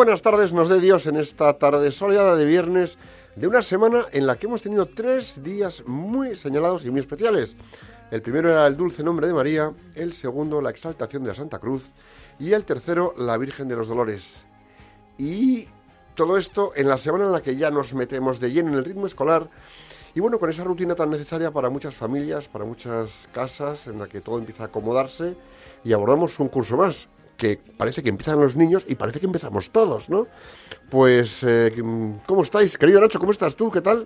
buenas tardes, nos dé Dios en esta tarde soleada de viernes de una semana en la que hemos tenido tres días muy señalados y muy especiales. El primero era el dulce nombre de María, el segundo la exaltación de la Santa Cruz y el tercero la Virgen de los Dolores. Y todo esto en la semana en la que ya nos metemos de lleno en el ritmo escolar y bueno, con esa rutina tan necesaria para muchas familias, para muchas casas, en la que todo empieza a acomodarse y abordamos un curso más, que parece que empiezan los niños y parece que empezamos todos, ¿no? Pues, eh, ¿cómo estáis? Querido Nacho, ¿cómo estás tú? ¿Qué tal?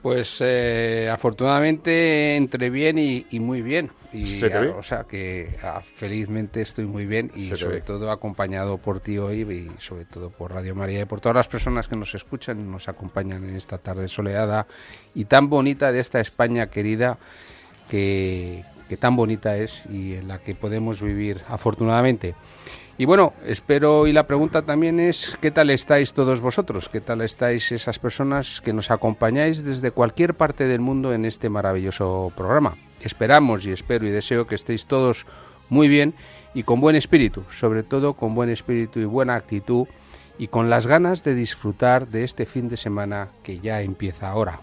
Pues eh, afortunadamente entre bien y, y muy bien. Y, ¿Se te ve? O sea que ah, felizmente estoy muy bien y sobre ve. todo acompañado por ti hoy y sobre todo por Radio María y por todas las personas que nos escuchan y nos acompañan en esta tarde soleada y tan bonita de esta España querida que, que tan bonita es y en la que podemos vivir afortunadamente. Y bueno, espero y la pregunta también es ¿qué tal estáis todos vosotros? ¿Qué tal estáis esas personas que nos acompañáis desde cualquier parte del mundo en este maravilloso programa? Esperamos y espero y deseo que estéis todos muy bien y con buen espíritu, sobre todo con buen espíritu y buena actitud y con las ganas de disfrutar de este fin de semana que ya empieza ahora.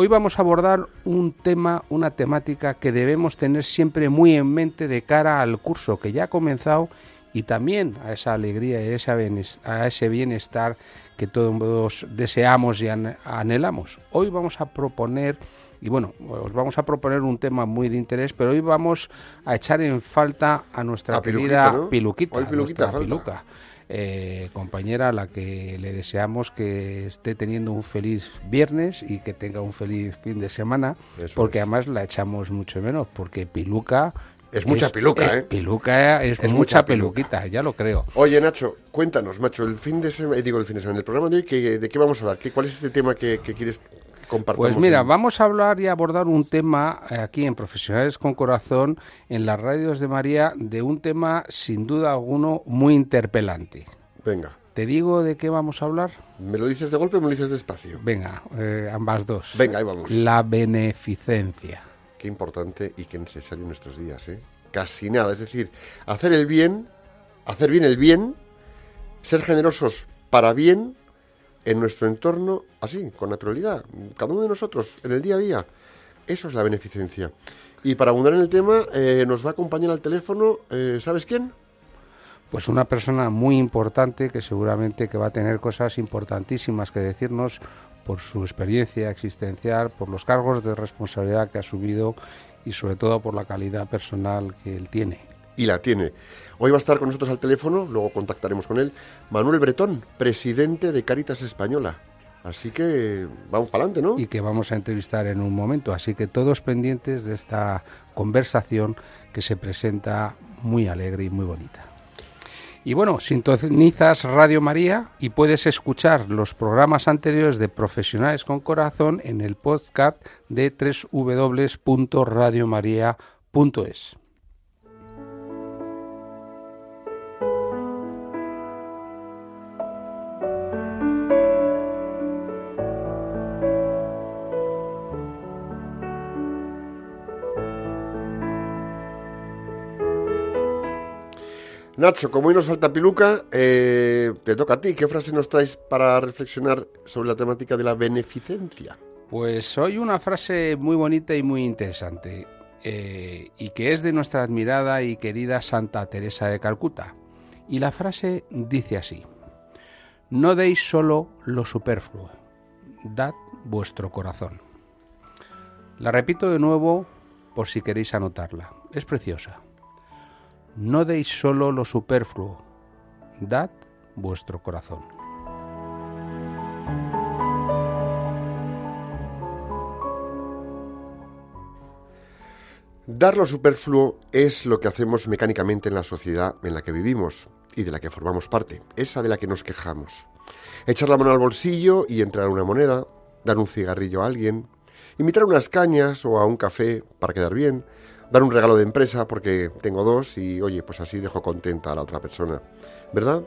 Hoy vamos a abordar un tema, una temática que debemos tener siempre muy en mente de cara al curso que ya ha comenzado y también a esa alegría y a ese bienestar que todos deseamos y an- anhelamos. Hoy vamos a proponer, y bueno, os vamos a proponer un tema muy de interés, pero hoy vamos a echar en falta a nuestra A Piluquita, querida ¿no? Piluquita, Hoy Piluquita nuestra falta. Piluca eh, compañera a la que le deseamos que esté teniendo un feliz viernes y que tenga un feliz fin de semana, Eso porque es. además la echamos mucho menos, porque Piluca... Es mucha piluca, ¿eh? Piluca es, Es mucha peluquita, ya lo creo. Oye, Nacho, cuéntanos, macho, el fin de semana, digo el fin de semana, el programa de hoy, ¿qué- ¿de qué vamos a hablar? ¿Qué, ¿Cuál es este tema que, que quieres compartamos? Pues mira, vamos a hablar y abordar un tema eh, aquí en Profesionales con Corazón, en las radios de María, de un tema sin duda alguno muy interpelante. Venga, ¿Te digo de qué vamos a hablar? ¿me lo dices de golpe o me lo dices despacio? Venga, eh, ambas dos. Venga, ahí vamos. La beneficencia. Qué importante y qué necesario en nuestros días, ¿eh? Casi nada, es decir, hacer el bien, hacer bien el bien, ser generosos para bien en nuestro entorno, así, con naturalidad, cada uno de nosotros, en el día a día. Eso es la beneficencia. Y para abundar en el tema, eh, nos va a acompañar al teléfono, eh, ¿sabes quién? Pues una persona muy importante que seguramente que va a tener cosas importantísimas que decirnos por su experiencia existencial, por los cargos de responsabilidad que ha asumido y sobre todo por la calidad personal que él tiene. Y la tiene. Hoy va a estar con nosotros al teléfono, luego contactaremos con él, Manuel Bretón, presidente de Caritas Española. Así que vamos para adelante, ¿no? y que vamos a entrevistar en un momento. Así que todos pendientes de esta conversación que se presenta muy alegre y muy bonita. Y bueno, sintonizas Radio María y puedes escuchar los programas anteriores de Profesionales con Corazón en el podcast de www.radiomaria.es. Nacho, como hoy nos falta piluca, eh, te toca a ti. ¿Qué frase nos traes para reflexionar sobre la temática de la beneficencia? Pues hoy una frase muy bonita y muy interesante, eh, y que es de nuestra admirada y querida Santa Teresa de Calcuta. Y la frase dice así, no deis solo lo superfluo, dad vuestro corazón. La repito de nuevo por si queréis anotarla, es preciosa. No deis solo lo superfluo, dad vuestro corazón. Dar lo superfluo es lo que hacemos mecánicamente en la sociedad en la que vivimos y de la que formamos parte, esa de la que nos quejamos. Echar la mano al bolsillo y entrar una moneda, dar un cigarrillo a alguien, invitar unas cañas o a un café para quedar bien, dar un regalo de empresa porque tengo dos y oye, pues así dejo contenta a la otra persona, ¿verdad?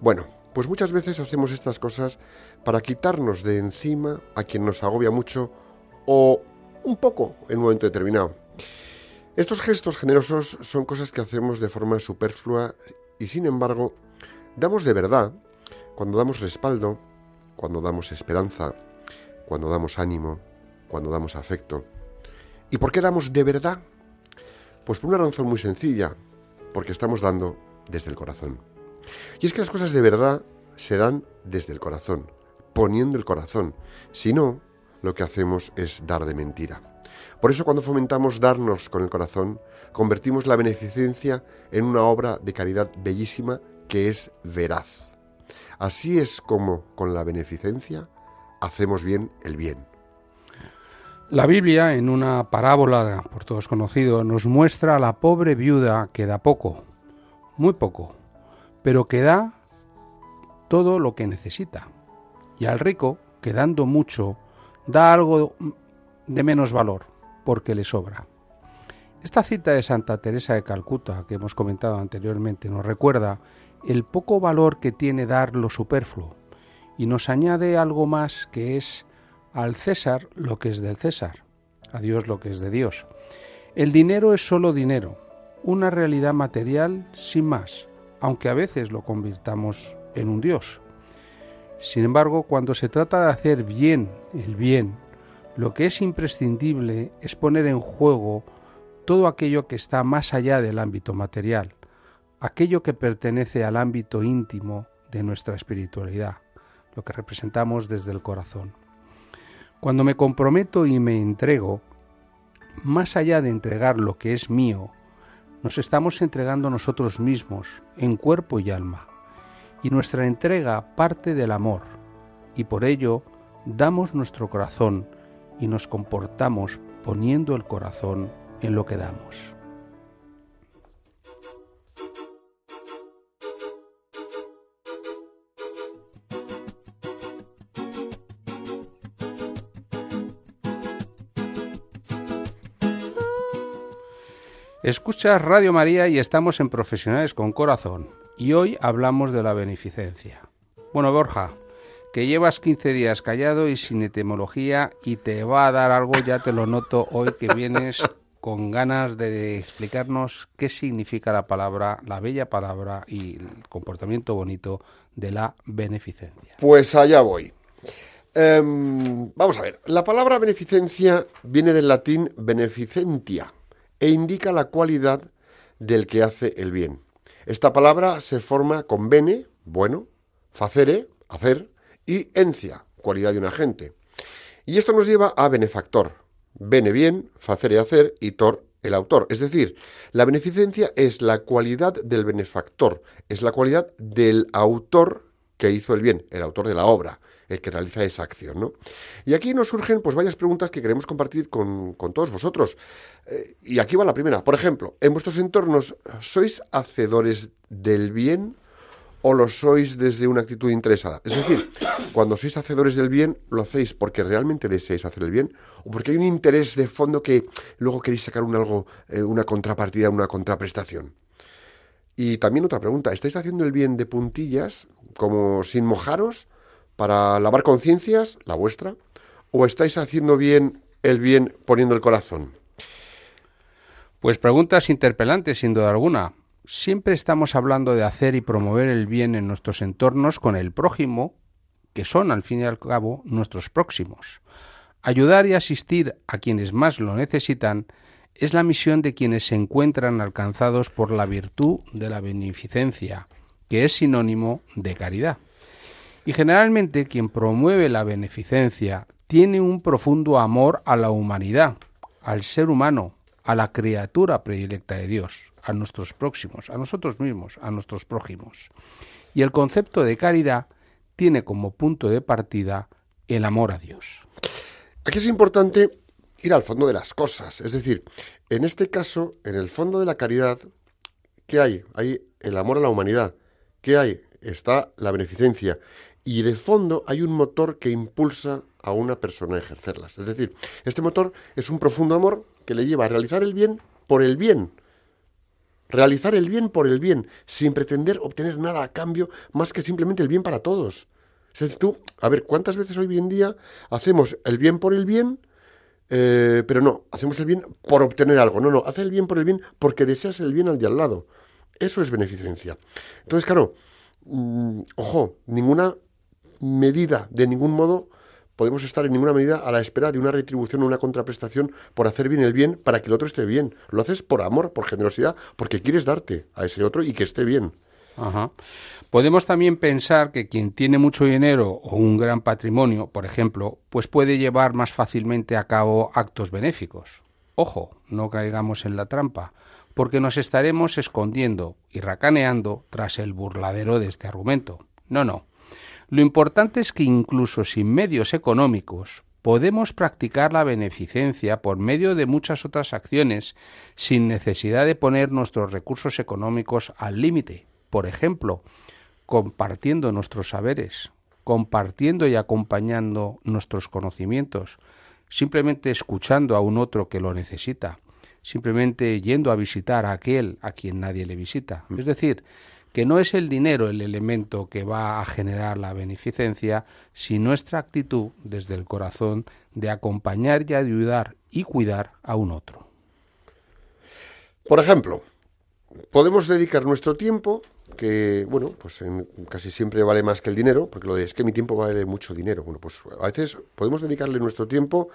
Bueno, pues muchas veces hacemos estas cosas para quitarnos de encima a quien nos agobia mucho o un poco en un momento determinado. Estos gestos generosos son cosas que hacemos de forma superflua y sin embargo damos de verdad cuando damos respaldo, cuando damos esperanza, cuando damos ánimo, cuando damos afecto. ¿Y por qué damos de verdad? Pues por una razón muy sencilla, porque estamos dando desde el corazón. Y es que las cosas de verdad se dan desde el corazón, poniendo el corazón. Si no, lo que hacemos es dar de mentira. Por eso cuando fomentamos darnos con el corazón, convertimos la beneficencia en una obra de caridad bellísima que es veraz. Así es como con la beneficencia hacemos bien el bien. La Biblia, en una parábola por todos conocido, nos muestra a la pobre viuda que da poco, muy poco, pero que da todo lo que necesita, y al rico, que dando mucho, da algo de menos valor, porque le sobra. Esta cita de Santa Teresa de Calcuta, que hemos comentado anteriormente, nos recuerda el poco valor que tiene dar lo superfluo, y nos añade algo más que es al César lo que es del César, a Dios lo que es de Dios. El dinero es solo dinero, una realidad material sin más, aunque a veces lo convirtamos en un Dios. Sin embargo, cuando se trata de hacer bien el bien, lo que es imprescindible es poner en juego todo aquello que está más allá del ámbito material, aquello que pertenece al ámbito íntimo de nuestra espiritualidad, lo que representamos desde el corazón. Cuando me comprometo y me entrego, más allá de entregar lo que es mío, nos estamos entregando nosotros mismos en cuerpo y alma. Y nuestra entrega parte del amor, y por ello damos nuestro corazón y nos comportamos poniendo el corazón en lo que damos. Escuchas Radio María y estamos en Profesionales con Corazón. Y hoy hablamos de la beneficencia. Bueno, Borja, que llevas 15 días callado y sin etimología y te va a dar algo, ya te lo noto hoy que vienes con ganas de explicarnos qué significa la palabra, la bella palabra y el comportamiento bonito de la beneficencia. Pues allá voy. Em, vamos a ver, la palabra beneficencia viene del latín beneficentia, e indica la cualidad del que hace el bien. Esta palabra se forma con bene, bueno, facere, hacer, y encia, cualidad de un agente. Y esto nos lleva a benefactor. Bene bien, facere hacer y tor el autor. Es decir, la beneficencia es la cualidad del benefactor, es la cualidad del autor que hizo el bien, el autor de la obra el que realiza esa acción. ¿no? Y aquí nos surgen pues varias preguntas que queremos compartir con, todos vosotros. Eh, y aquí va la primera. Por ejemplo, en vuestros entornos, ¿sois hacedores del bien o lo sois desde una actitud interesada? Es decir, cuando sois hacedores del bien, ¿lo hacéis porque realmente deseáis hacer el bien o porque hay un interés de fondo que luego queréis sacar un algo, eh, una contrapartida, una contraprestación? Y también otra pregunta, ¿estáis haciendo el bien de puntillas, como sin mojaros? Para lavar conciencias, la vuestra, o estáis haciendo bien el bien poniendo el corazón? Pues preguntas interpelantes, sin duda alguna. Siempre estamos hablando de hacer y promover el bien en nuestros entornos con el prójimo, que son al fin y al cabo nuestros próximos. Ayudar y asistir a quienes más lo necesitan es la misión de quienes se encuentran alcanzados por la virtud de la beneficencia, que es sinónimo de caridad. Y generalmente quien promueve la beneficencia tiene un profundo amor a la humanidad, al ser humano, a la criatura predilecta de Dios, a nuestros próximos, a nosotros mismos, a nuestros prójimos. Y el concepto de caridad tiene como punto de partida el amor a Dios. Aquí es importante ir al fondo de las cosas, es decir, en este caso, en el fondo de la caridad, ¿qué hay? Hay el amor a la humanidad. ¿Qué hay? Está la beneficencia. Y de fondo hay un motor que impulsa a una persona a ejercerlas. Es decir, este motor es un profundo amor que le lleva a realizar el bien por el bien. Realizar el bien por el bien, sin pretender obtener nada a cambio más que simplemente el bien para todos. Es decir, tú, a ver, ¿cuántas veces hoy en día hacemos el bien por el bien, eh, pero no, hacemos el bien por obtener algo? No, no, hace el bien por el bien porque deseas el bien al de al lado. Eso es beneficencia. Entonces, claro, mm, ojo, ninguna medida, de ningún modo, podemos estar en ninguna medida a la espera de una retribución o una contraprestación por hacer bien el bien para que el otro esté bien. Lo haces por amor, por generosidad, porque quieres darte a ese otro y que esté bien. Ajá. Podemos también pensar que quien tiene mucho dinero o un gran patrimonio, por ejemplo, pues puede llevar más fácilmente a cabo actos benéficos. Ojo, no caigamos en la trampa, porque nos estaremos escondiendo y racaneando tras el burladero de este argumento. No, no. Lo importante es que incluso sin medios económicos podemos practicar la beneficencia por medio de muchas otras acciones sin necesidad de poner nuestros recursos económicos al límite. Por ejemplo, compartiendo nuestros saberes, compartiendo y acompañando nuestros conocimientos, simplemente escuchando a un otro que lo necesita, simplemente yendo a visitar a aquel a quien nadie le visita. Es decir, que no es el dinero el elemento que va a generar la beneficencia, sino nuestra actitud desde el corazón de acompañar y ayudar y cuidar a un otro. Por ejemplo, podemos dedicar nuestro tiempo, que, bueno, pues casi siempre vale más que el dinero, porque lo de es que mi tiempo vale mucho dinero. Bueno, pues a veces podemos dedicarle nuestro tiempo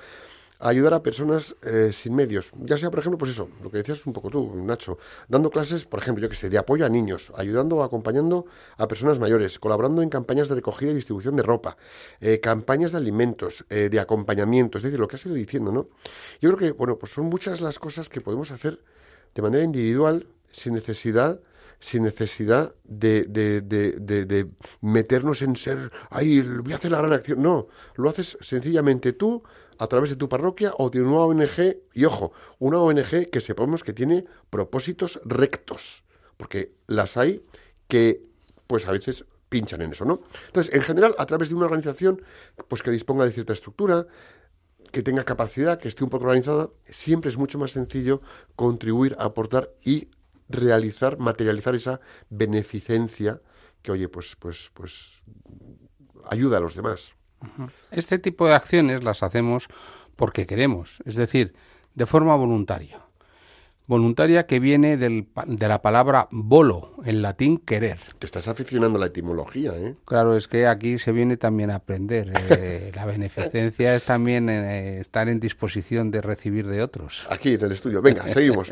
ayudar a personas eh, sin medios. Ya sea, por ejemplo, pues eso, lo que decías un poco tú, Nacho, dando clases, por ejemplo, yo que sé, de apoyo a niños, ayudando o acompañando a personas mayores, colaborando en campañas de recogida y distribución de ropa, eh, campañas de alimentos, eh, de acompañamiento, es decir, lo que has ido diciendo, ¿no? Yo creo que, bueno, pues son muchas las cosas que podemos hacer de manera individual, sin necesidad sin necesidad de, de, de, de, meternos en ser, ay, voy a hacer la gran acción. No, lo haces sencillamente tú a través de tu parroquia o de una ONG, y ojo, una ONG que sepamos que tiene propósitos rectos, porque las hay que, pues a veces pinchan en eso, ¿no? Entonces, en general, a través de una organización, pues que disponga de cierta estructura, que tenga capacidad, que esté un poco organizada, siempre es mucho más sencillo contribuir, aportar y realizar, materializar esa beneficencia que, oye, pues, pues, pues ayuda a los demás. Este tipo de acciones las hacemos porque queremos, es decir, de forma voluntaria. Voluntaria que viene del, de la palabra volo, en latín querer. Te estás aficionando a la etimología, ¿eh? Claro, es que aquí se viene también a aprender. Eh, la beneficencia es también eh, estar en disposición de recibir de otros. Aquí en el estudio. Venga, seguimos.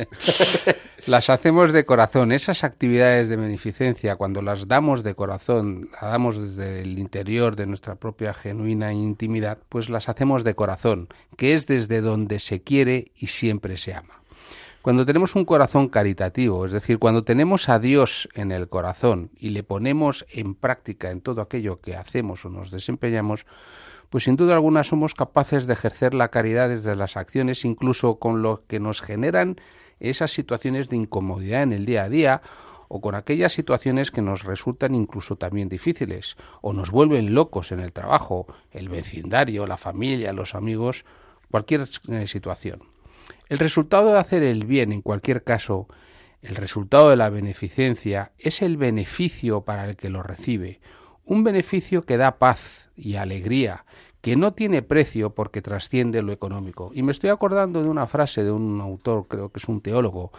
las hacemos de corazón. Esas actividades de beneficencia, cuando las damos de corazón, las damos desde el interior de nuestra propia genuina intimidad, pues las hacemos de corazón, que es desde donde se quiere y siempre se ama. Cuando tenemos un corazón caritativo, es decir, cuando tenemos a Dios en el corazón y le ponemos en práctica en todo aquello que hacemos o nos desempeñamos, pues sin duda alguna somos capaces de ejercer la caridad desde las acciones, incluso con lo que nos generan esas situaciones de incomodidad en el día a día o con aquellas situaciones que nos resultan incluso también difíciles o nos vuelven locos en el trabajo, el vecindario, la familia, los amigos, cualquier eh, situación. El resultado de hacer el bien, en cualquier caso, el resultado de la beneficencia, es el beneficio para el que lo recibe, un beneficio que da paz y alegría, que no tiene precio porque trasciende lo económico. Y me estoy acordando de una frase de un autor, creo que es un teólogo,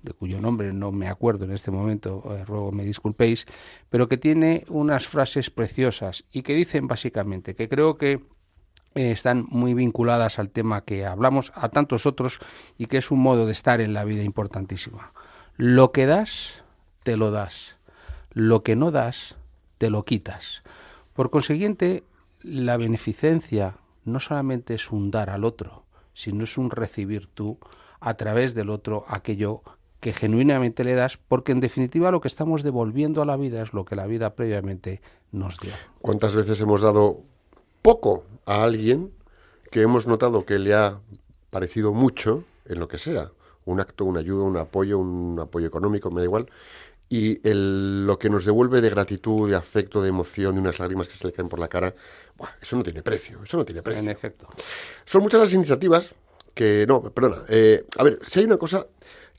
de cuyo nombre no me acuerdo en este momento, eh, ruego me disculpéis, pero que tiene unas frases preciosas y que dicen básicamente que creo que están muy vinculadas al tema que hablamos, a tantos otros, y que es un modo de estar en la vida importantísima. Lo que das, te lo das. Lo que no das, te lo quitas. Por consiguiente, la beneficencia no solamente es un dar al otro, sino es un recibir tú a través del otro aquello que genuinamente le das, porque en definitiva lo que estamos devolviendo a la vida es lo que la vida previamente nos dio. ¿Cuántas veces hemos dado poco a alguien que hemos notado que le ha parecido mucho en lo que sea? Un acto, una ayuda, un apoyo, un apoyo económico, me da igual. Y el, lo que nos devuelve de gratitud, de afecto, de emoción, de unas lágrimas que se le caen por la cara, eso no tiene precio, eso no tiene precio. En efecto. Son muchas las iniciativas que, no, perdona, eh, a ver, si hay una cosa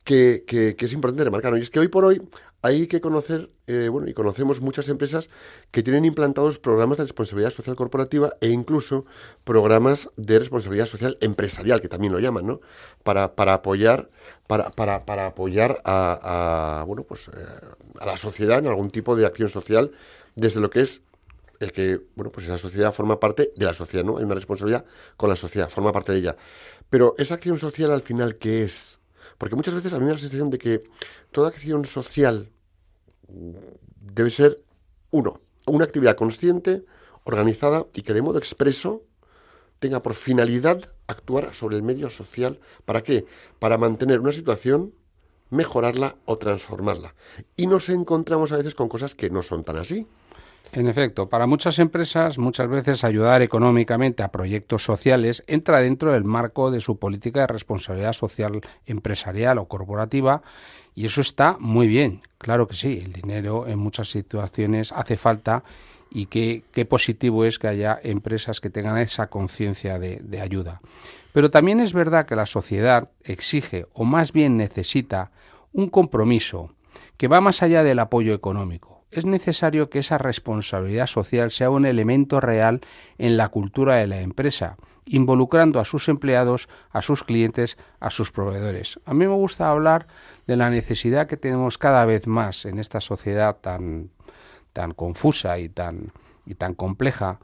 que, que, es importante remarcar, y es que hoy por hoy hay que conocer, eh, bueno, y conocemos muchas empresas que tienen implantados programas de responsabilidad social corporativa e incluso programas de responsabilidad social empresarial, que también lo llaman, ¿no? Para, para apoyar, para, para, para apoyar a, bueno, pues, eh, a la sociedad en algún tipo de acción social desde lo que es el que, bueno, pues esa sociedad forma parte de la sociedad, ¿no? Hay una responsabilidad con la sociedad, forma parte de ella. Pero esa acción social al final, ¿qué es? Porque muchas veces a mí me da la sensación de que toda acción social debe ser, uno, una actividad consciente, organizada y que de modo expreso tenga por finalidad actuar sobre el medio social. ¿Para qué? Para mantener una situación, mejorarla o transformarla. Y nos encontramos a veces con cosas que no son tan así. En efecto, para muchas empresas, muchas veces ayudar económicamente a proyectos sociales entra dentro del marco de su política de responsabilidad social empresarial o corporativa y eso está muy bien. Claro que sí, el dinero en muchas situaciones hace falta y qué, positivo es que haya empresas que tengan esa conciencia de, de ayuda. Pero también es verdad que la sociedad exige, o más bien necesita, un compromiso que va más allá del apoyo económico es necesario que esa responsabilidad social sea un elemento real en la cultura de la empresa, involucrando a sus empleados, a sus clientes, a sus proveedores. A mí me gusta hablar de la necesidad que tenemos cada vez más en esta sociedad tan, tan confusa y tan, y tan compleja.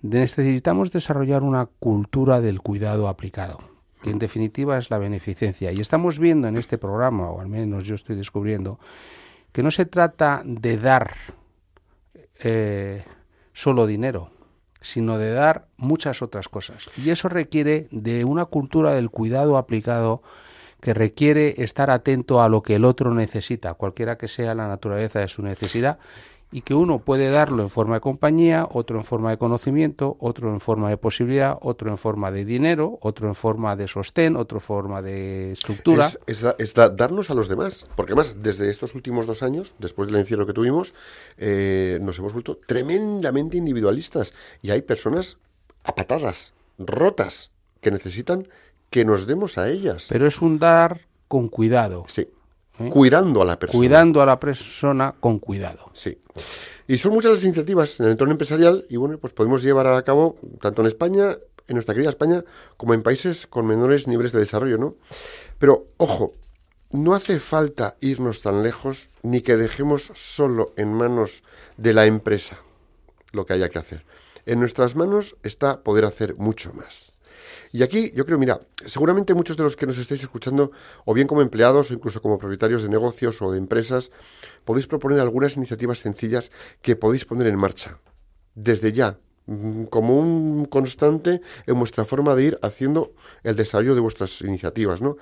necesitamos desarrollar una cultura del cuidado aplicado que en definitiva es la beneficencia. Y estamos viendo en este programa, o al menos yo estoy descubriendo, que no se trata de dar eh, solo dinero, sino de dar muchas otras cosas. Y eso requiere de una cultura del cuidado aplicado que requiere estar atento a lo que el otro necesita, cualquiera que sea la naturaleza de su necesidad, y que uno puede darlo en forma de compañía, otro en forma de conocimiento, otro en forma de posibilidad, otro en forma de dinero, otro en forma de sostén, otro en forma de estructura. Es, darnos a los demás, porque además desde estos últimos dos años, después del encierro que tuvimos, eh, nos hemos vuelto tremendamente individualistas y hay personas apatadas, rotas, que necesitan que nos demos a ellas. Pero es un dar con cuidado. Sí. ¿Eh? Cuidando a la persona. Cuidando a la persona con cuidado. Sí. Y son muchas las iniciativas en el entorno empresarial y bueno, pues podemos llevar a cabo tanto en España, en nuestra querida España, como en países con menores niveles de desarrollo, ¿no? Pero ojo, no hace falta irnos tan lejos ni que dejemos solo en manos de la empresa lo que haya que hacer. En nuestras manos está poder hacer mucho más. Y aquí yo creo, mira, seguramente muchos de los que nos estáis escuchando, o bien como empleados o incluso como propietarios de negocios o de empresas, podéis proponer algunas iniciativas sencillas que podéis poner en marcha desde ya, mm, como un constante en vuestra forma de ir haciendo el desarrollo de vuestras iniciativas, ¿no?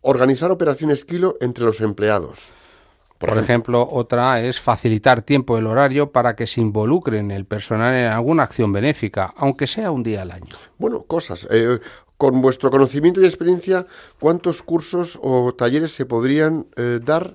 Organizar operaciones kilo entre los empleados. Por, ejemplo, otra es facilitar tiempo del horario para que se involucren el personal en alguna acción benéfica, aunque sea un día al año. Bueno, cosas. Eh, con vuestro conocimiento y experiencia, ¿cuántos cursos o talleres se podrían eh, dar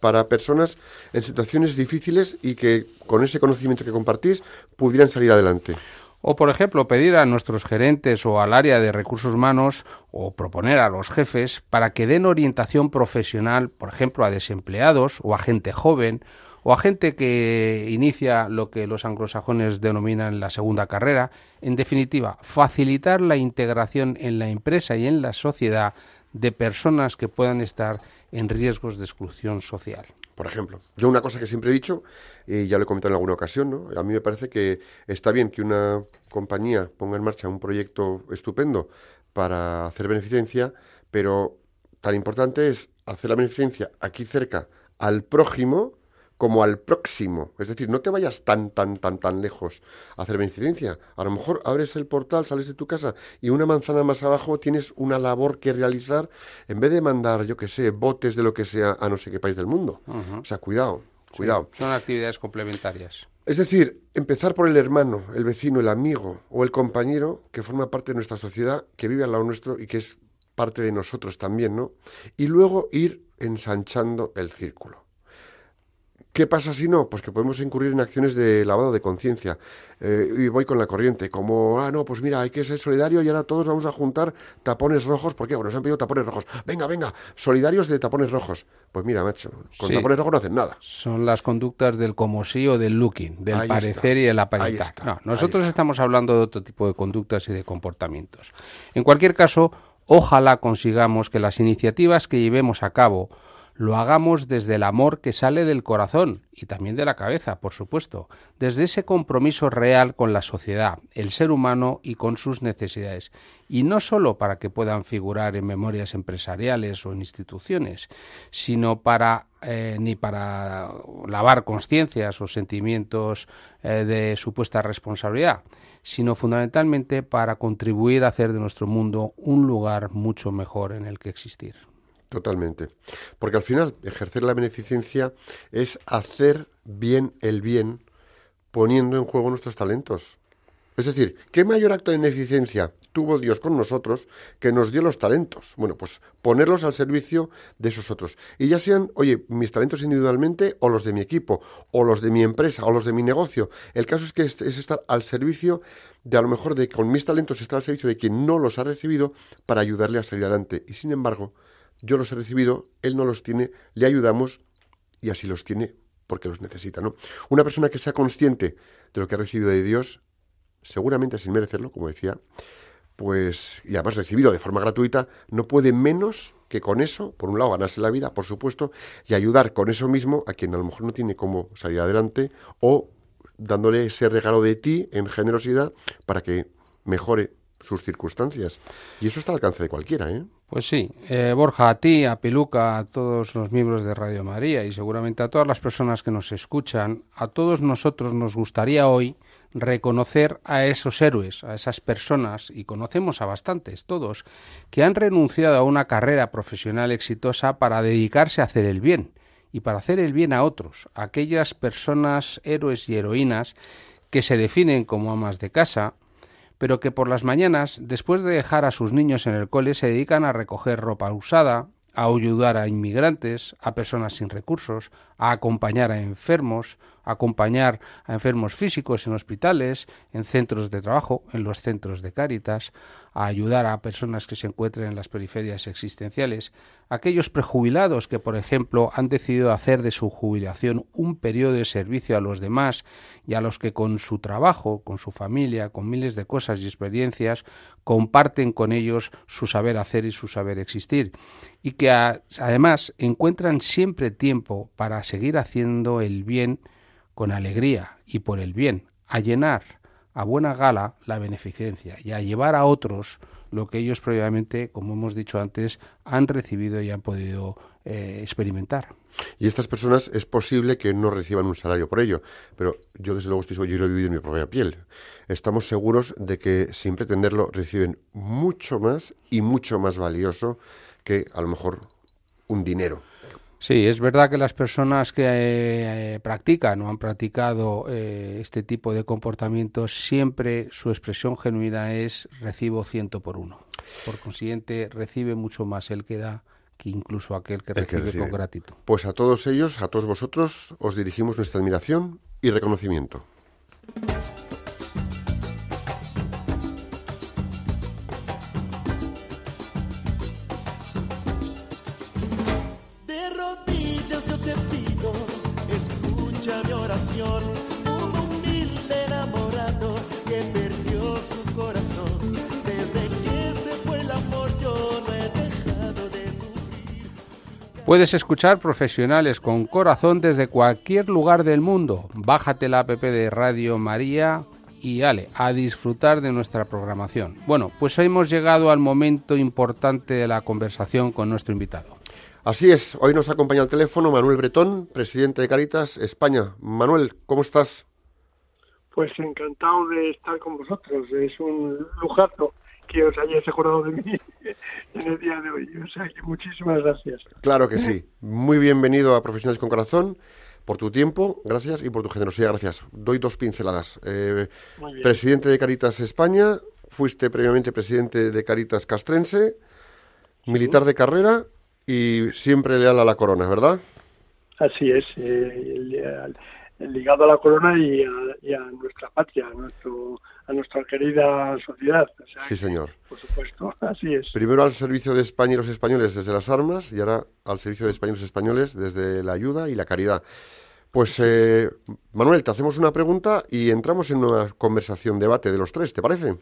para personas en situaciones difíciles y que con ese conocimiento que compartís pudieran salir adelante? O, por ejemplo, pedir a nuestros gerentes o al área de recursos humanos o proponer a los jefes para que den orientación profesional, por ejemplo, a desempleados o a gente joven o a gente que inicia lo que los anglosajones denominan la segunda carrera. En definitiva, facilitar la integración en la empresa y en la sociedad de personas que puedan estar en riesgos de exclusión social. Por ejemplo, yo una cosa que siempre he dicho, y ya lo he comentado en alguna ocasión, ¿no? a mí me parece que está bien que una compañía ponga en marcha un proyecto estupendo para hacer beneficencia, pero tan importante es hacer la beneficencia aquí cerca al prójimo como al próximo. Es decir, no te vayas tan, tan, tan, tan lejos a hacer beneficencia. A lo mejor abres el portal, sales de tu casa y una manzana más abajo tienes una labor que realizar en vez de mandar, yo que sé, botes de lo que sea a no sé qué país del mundo. O sea, cuidado, cuidado. son actividades complementarias. Es decir, empezar por el hermano, el vecino, el amigo o el compañero que forma parte de nuestra sociedad, que vive al lado nuestro y que es parte de nosotros también, ¿no? Y luego ir ensanchando el círculo. ¿Qué pasa si no? Pues que podemos incurrir en acciones de lavado de conciencia. Eh, y voy con la corriente, como, ah, no, pues mira, hay que ser solidario y ahora todos vamos a juntar tapones rojos. ¿Por qué? Bueno, nos han pedido tapones rojos. Venga, venga, solidarios de tapones rojos. Pues mira, macho, con tapones rojos no hacen nada. Son las conductas del como sí o del looking, del parecer y el aparentar. No, nosotros estamos hablando de otro tipo de conductas y de comportamientos. En cualquier caso, ojalá consigamos que las iniciativas que llevemos a cabo lo hagamos desde el amor que sale del corazón y también de la cabeza, por supuesto, desde ese compromiso real con la sociedad, el ser humano y con sus necesidades, y no solo para que puedan figurar en memorias empresariales o en instituciones, sino para eh, ni para lavar conciencias o sentimientos eh, de supuesta responsabilidad, sino fundamentalmente para contribuir a hacer de nuestro mundo un lugar mucho mejor en el que existir. Totalmente. Porque al final, ejercer la beneficencia es hacer bien el bien poniendo en juego nuestros talentos. Es decir, ¿qué mayor acto de beneficencia tuvo Dios con nosotros que nos dio los talentos? Bueno, pues ponerlos al servicio de esos otros. Y ya sean, oye, mis talentos individualmente o los de mi equipo, o los de mi empresa, o los de mi negocio. El caso es que es, estar al servicio de a lo mejor de con mis talentos estar al servicio de quien no los ha recibido para ayudarle a salir adelante. Y sin embargo, yo los he recibido, él no los tiene, le ayudamos y así los tiene porque los necesita, ¿no? Una persona que sea consciente de lo que ha recibido de Dios, seguramente sin merecerlo, como decía, pues, y además recibido de forma gratuita, no puede menos que con eso, por un lado, ganarse la vida, por supuesto, y ayudar con eso mismo a quien a lo mejor no tiene cómo salir adelante, o dándole ese regalo de ti en generosidad para que mejore sus circunstancias. Y eso está al alcance de cualquiera, ¿eh? Pues sí, eh, Borja, a ti, a Piluca, a todos los miembros de Radio María y seguramente a todas las personas que nos escuchan, a todos nosotros nos gustaría hoy reconocer a esos héroes, a esas personas, y conocemos a bastantes, todos, que han renunciado a una carrera profesional exitosa para dedicarse a hacer el bien y para hacer el bien a otros, aquellas personas, héroes y heroínas que se definen como amas de casa, pero que por las mañanas, después de dejar a sus niños en el cole, se dedican a recoger ropa usada, a ayudar a inmigrantes, a personas sin recursos, a acompañar a enfermos, a acompañar a enfermos físicos en hospitales, en centros de trabajo, en los centros de Cáritas, a ayudar a personas que se encuentren en las periferias existenciales, aquellos prejubilados que, por ejemplo, han decidido hacer de su jubilación un periodo de servicio a los demás y a los que con su trabajo, con su familia, con miles de cosas y experiencias, comparten con ellos su saber hacer y su saber existir, y que además encuentran siempre tiempo para seguir haciendo el bien con alegría y por el bien, a llenar a buena gala la beneficencia y a llevar a otros lo que ellos previamente, como hemos dicho antes, han recibido y han podido eh, experimentar. Y estas personas es posible que no reciban un salario por ello, pero yo desde luego estoy seguro, yo lo he vivido en mi propia piel. Estamos seguros de que sin pretenderlo reciben mucho más y mucho más valioso que a lo mejor un dinero. Sí, es verdad que las personas que eh, practican o han practicado eh, este tipo de comportamientos siempre su expresión genuina es recibo ciento por uno. Por consiguiente, recibe mucho más el que da que incluso aquel que, recibe, con gratitud. Pues a todos ellos, a todos vosotros, os dirigimos nuestra admiración y reconocimiento. Puedes escuchar profesionales con corazón desde cualquier lugar del mundo. Bájate la app de Radio María y ale, a disfrutar de nuestra programación. Bueno, pues hemos llegado al momento importante de la conversación con nuestro invitado. Así es, hoy nos acompaña al teléfono Manuel Bretón, presidente de Caritas España. Manuel, ¿cómo estás? Pues encantado de estar con vosotros. Es un lujazo que os hayáis acordado de mí en el día de hoy. O sea que muchísimas gracias. Claro que sí. Muy bienvenido a Profesionales con Corazón. Por tu tiempo, gracias, y por tu generosidad, gracias. Doy dos pinceladas. Eh, presidente de Caritas España, fuiste previamente presidente de Caritas Castrense, militar de carrera y siempre leal a la corona, ¿verdad? Así es, eh, ligado a la corona y a, nuestra patria, a, nuestro, a nuestra querida sociedad. sí, señor. Por supuesto, así es. Primero al servicio de España y los españoles desde las armas y ahora al servicio de España y los españoles desde la ayuda y la caridad. Pues, eh, Manuel, te hacemos una pregunta y entramos en una conversación, debate de los tres, ¿te parece?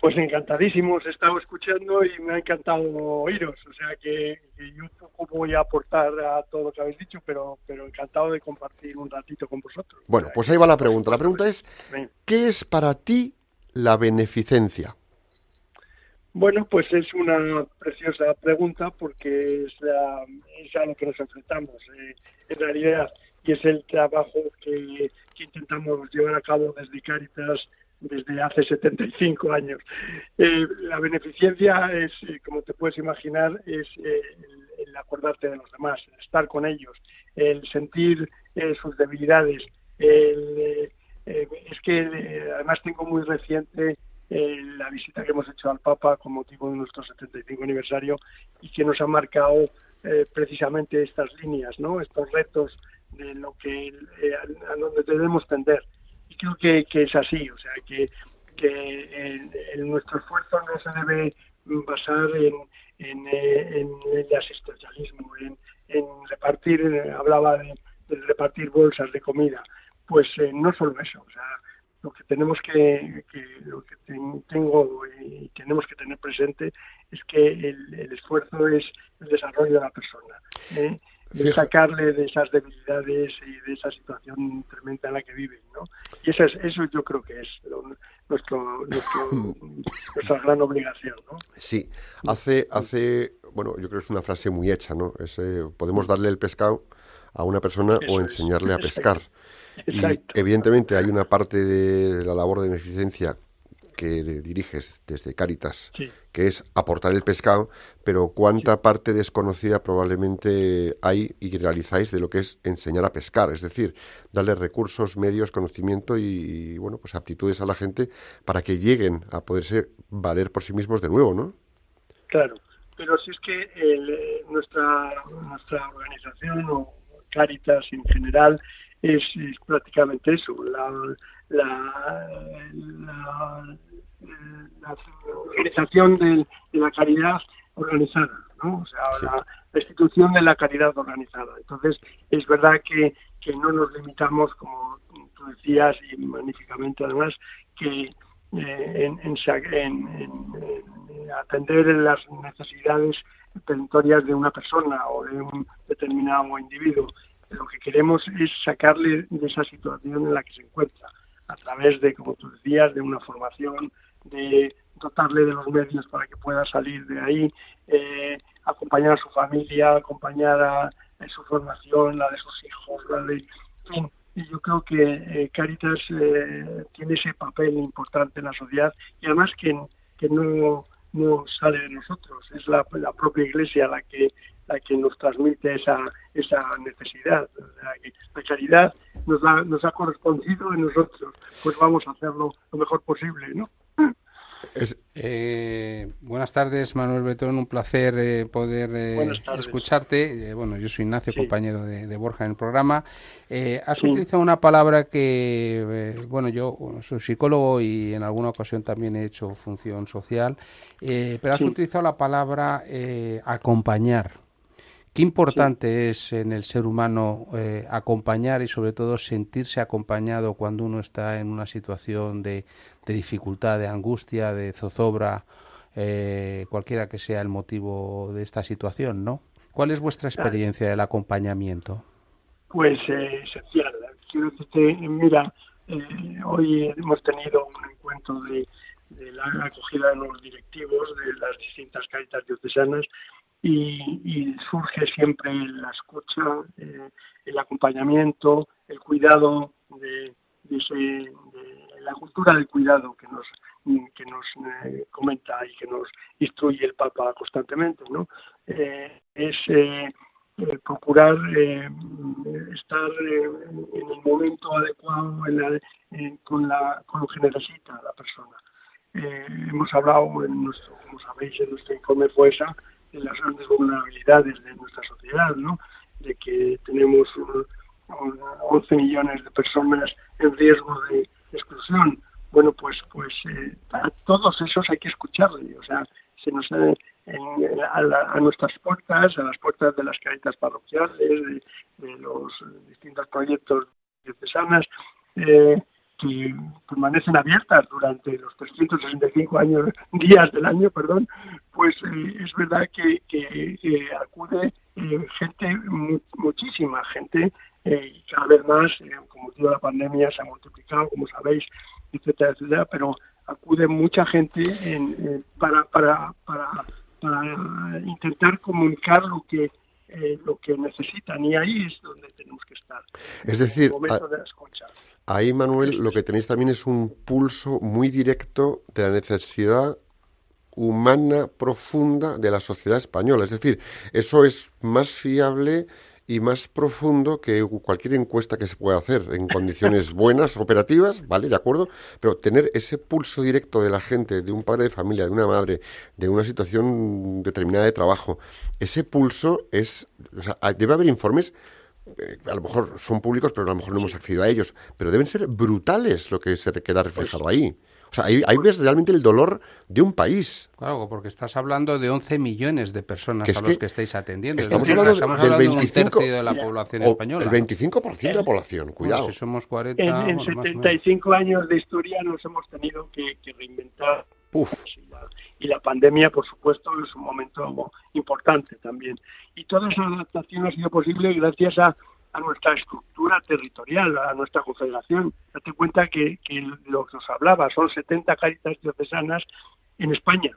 Pues encantadísimos, he estado escuchando y me ha encantado oíros, o sea que, yo poco voy a aportar a todo lo que habéis dicho, pero, pero encantado de compartir un ratito con vosotros. Bueno, pues ahí va la pregunta. La pregunta es, ¿qué es para ti la beneficencia? Bueno, pues es una preciosa pregunta porque es, a lo que nos enfrentamos eh, en realidad y es el trabajo que, intentamos llevar a cabo desde Caritas desde hace 75 años. Eh, la beneficencia es, eh, como te puedes imaginar, es eh, el, acordarte de los demás, el estar con ellos, el sentir sus debilidades. Es que además tengo muy reciente la visita que hemos hecho al Papa con motivo de nuestro 75 aniversario y que nos ha marcado precisamente estas líneas, ¿no? estos retos de lo que a donde debemos tender creo que, es así, o sea, que, que nuestro esfuerzo no se debe basar en, en, el asistencialismo, en, repartir, hablaba de, repartir bolsas de comida, pues eh, no solo eso, o sea, lo que tenemos que, lo que tengo y tenemos que tener presente es que el, el esfuerzo es el desarrollo de la persona. ¿eh? de sacarle de esas debilidades y de esa situación tremenda en la que viven, ¿no? Y eso, es, eso yo creo que es nuestro, nuestra gran obligación, ¿no? Sí, hace, hace, bueno, yo creo que es una frase muy hecha, ¿no? Es, podemos darle el pescado a una persona o enseñarle a pescar. Y evidentemente hay una parte de la labor de beneficencia que diriges desde Cáritas, que es aportar el pescado, pero cuánta parte desconocida probablemente hay y realizáis de lo que es enseñar a pescar, es decir, darle recursos, medios, conocimiento y, bueno, pues aptitudes a la gente para que lleguen a poderse valer por sí mismos de nuevo, ¿no? Claro, pero si es que eh, nuestra, nuestra organización o Cáritas en general es, prácticamente eso, la, la, la, organización de, la caridad organizada, ¿no? O sea, la, institución de la caridad organizada. Entonces, es verdad que, que no nos limitamos, como tú decías, y magníficamente además, que eh, en, en, en, atender las necesidades perentorias de una persona o de un determinado individuo lo que queremos es sacarle de esa situación en la que se encuentra, a través de, como tú decías, de una formación, de dotarle de los medios para que pueda salir de ahí, eh, acompañar a su familia, acompañar a, su formación, la de sus hijos, la de... En fin, y yo creo que eh, Caritas eh, tiene ese papel importante en la sociedad y además que, que no, no sale de nosotros, es la, la propia Iglesia la que a quien nos transmite esa, esa necesidad. La caridad nos, nos ha correspondido en nosotros, pues vamos a hacerlo lo mejor posible, ¿no? Eh, buenas tardes, Manuel Betón. Un placer eh, poder eh, escucharte. bueno, yo soy Ignacio, compañero de, Borja en el programa. has utilizado una palabra que, bueno, yo soy psicólogo y en alguna ocasión también he hecho función social, pero has utilizado la palabra acompañar. Qué importante es en el ser humano eh, acompañar y sobre todo sentirse acompañado cuando uno está en una situación de, dificultad, de angustia, de zozobra, eh, cualquiera que sea el motivo de esta situación, ¿no? ¿Cuál es vuestra experiencia del acompañamiento? Pues eh, esencial. Quiero decirte, mira, hoy hemos tenido un encuentro de, de la acogida de los directivos de las distintas caritas diocesanas y, surge siempre la escucha, eh, el acompañamiento, el cuidado de, de, la cultura del cuidado que nos que nos eh, comenta y que nos instruye el Papa constantemente, ¿no? Eh, es procurar estar en el momento adecuado con, la, con lo que necesita la persona. hemos hablado, en nuestro, como sabéis, en nuestro informe FUESA, de las grandes vulnerabilidades de nuestra sociedad, ¿no? de que tenemos 11 millones de personas en riesgo de exclusión. Bueno, pues pues eh, a todos esos hay que escucharle, o sea, se nos eh, a, nuestras puertas, a las puertas de las caritas parroquiales, de, los distintos proyectos diocesanas, eh, que permanecen abiertas durante los 365 años, días del año, perdón, pues eh, es verdad que, que acude eh, gente, muchísima gente, eh, y cada vez más, como digo, la pandemia se ha multiplicado, como sabéis, etcétera, etcétera, pero acude mucha gente en, para, para, para, para intentar comunicar lo que lo que necesitan y ahí es donde tenemos que estar. Es decir, ahí Manuel lo que tenéis también es un pulso muy directo de la necesidad humana profunda de la sociedad española. Es decir, eso es más fiable y más profundo que cualquier encuesta que se pueda hacer en condiciones buenas, operativas, ¿vale? De acuerdo, pero tener ese pulso directo de la gente, de un padre de familia, de una madre, de una situación determinada de trabajo, ese pulso es, o sea, debe haber informes eh, a lo mejor son públicos, pero a lo mejor no hemos accedido a ellos, pero deben ser brutales lo que se queda reflejado ahí. O sea, ahí, ves realmente el dolor de un país. Claro, porque estás hablando de 11 millones de personas a los que estáis atendiendo. Estamos, hablando, del 25, de la población española. El 25 de la población, cuidado. si somos 40, en, 75 años de historia nos hemos tenido que, reinventar. Y la, pandemia, por supuesto, es un momento importante también. Y toda esa adaptación ha sido posible gracias a a nuestra estructura territorial, a nuestra confederación. Date cuenta que, lo que os hablaba son 70 caritas diocesanas en España.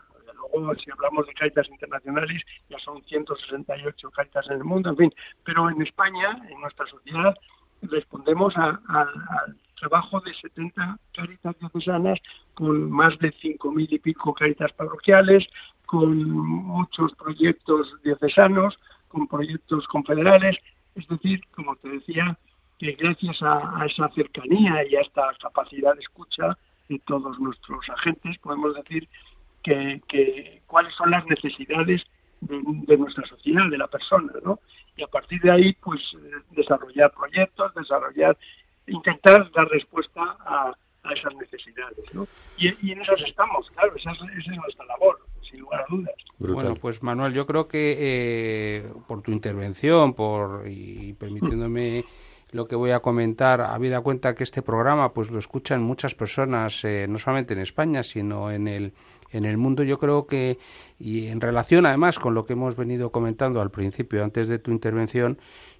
Luego, si hablamos de caritas internacionales, ya son 168 caritas en el mundo, en fin. Pero en España, en nuestra sociedad, respondemos al trabajo de 70 caritas diocesanas con más de 5.000 y pico caritas parroquiales, con muchos proyectos diocesanos, con proyectos confederales, es decir, como te decía, que gracias a, esa cercanía y a esta capacidad de escucha de todos nuestros agentes, podemos decir que, cuáles son las necesidades de, nuestra sociedad, de la persona, ¿no? Y a partir de ahí, pues, desarrollar proyectos, desarrollar, intentar dar respuesta a, esas necesidades, ¿no? Y, en esas estamos, claro, esa es nuestra labor sin lugar a dudas. Bueno, pues Manuel, yo creo que eh, por tu intervención por y permitiéndome lo que voy a comentar, habida cuenta que este programa pues lo escuchan muchas personas, eh, no solamente en España, sino en el en el mundo, yo creo que, y en relación además con lo que hemos venido comentando al principio, antes de tu intervención,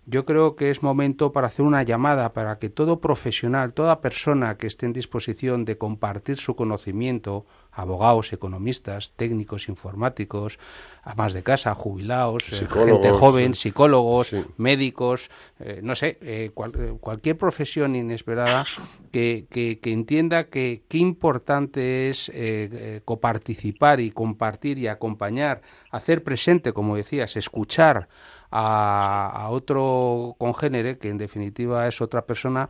yo creo que es momento para hacer una llamada para que todo profesional, toda persona que esté en disposición de compartir su conocimiento, abogados, economistas, técnicos informáticos, amas de casa, jubilados, eh, gente joven, psicólogos, médicos, eh, no sé, eh, cualquier profesión inesperada que, que, que entienda que qué importante es coparticipar y compartir y acompañar, hacer presente, como decías, escuchar a, otro congénere, que en definitiva es otra persona,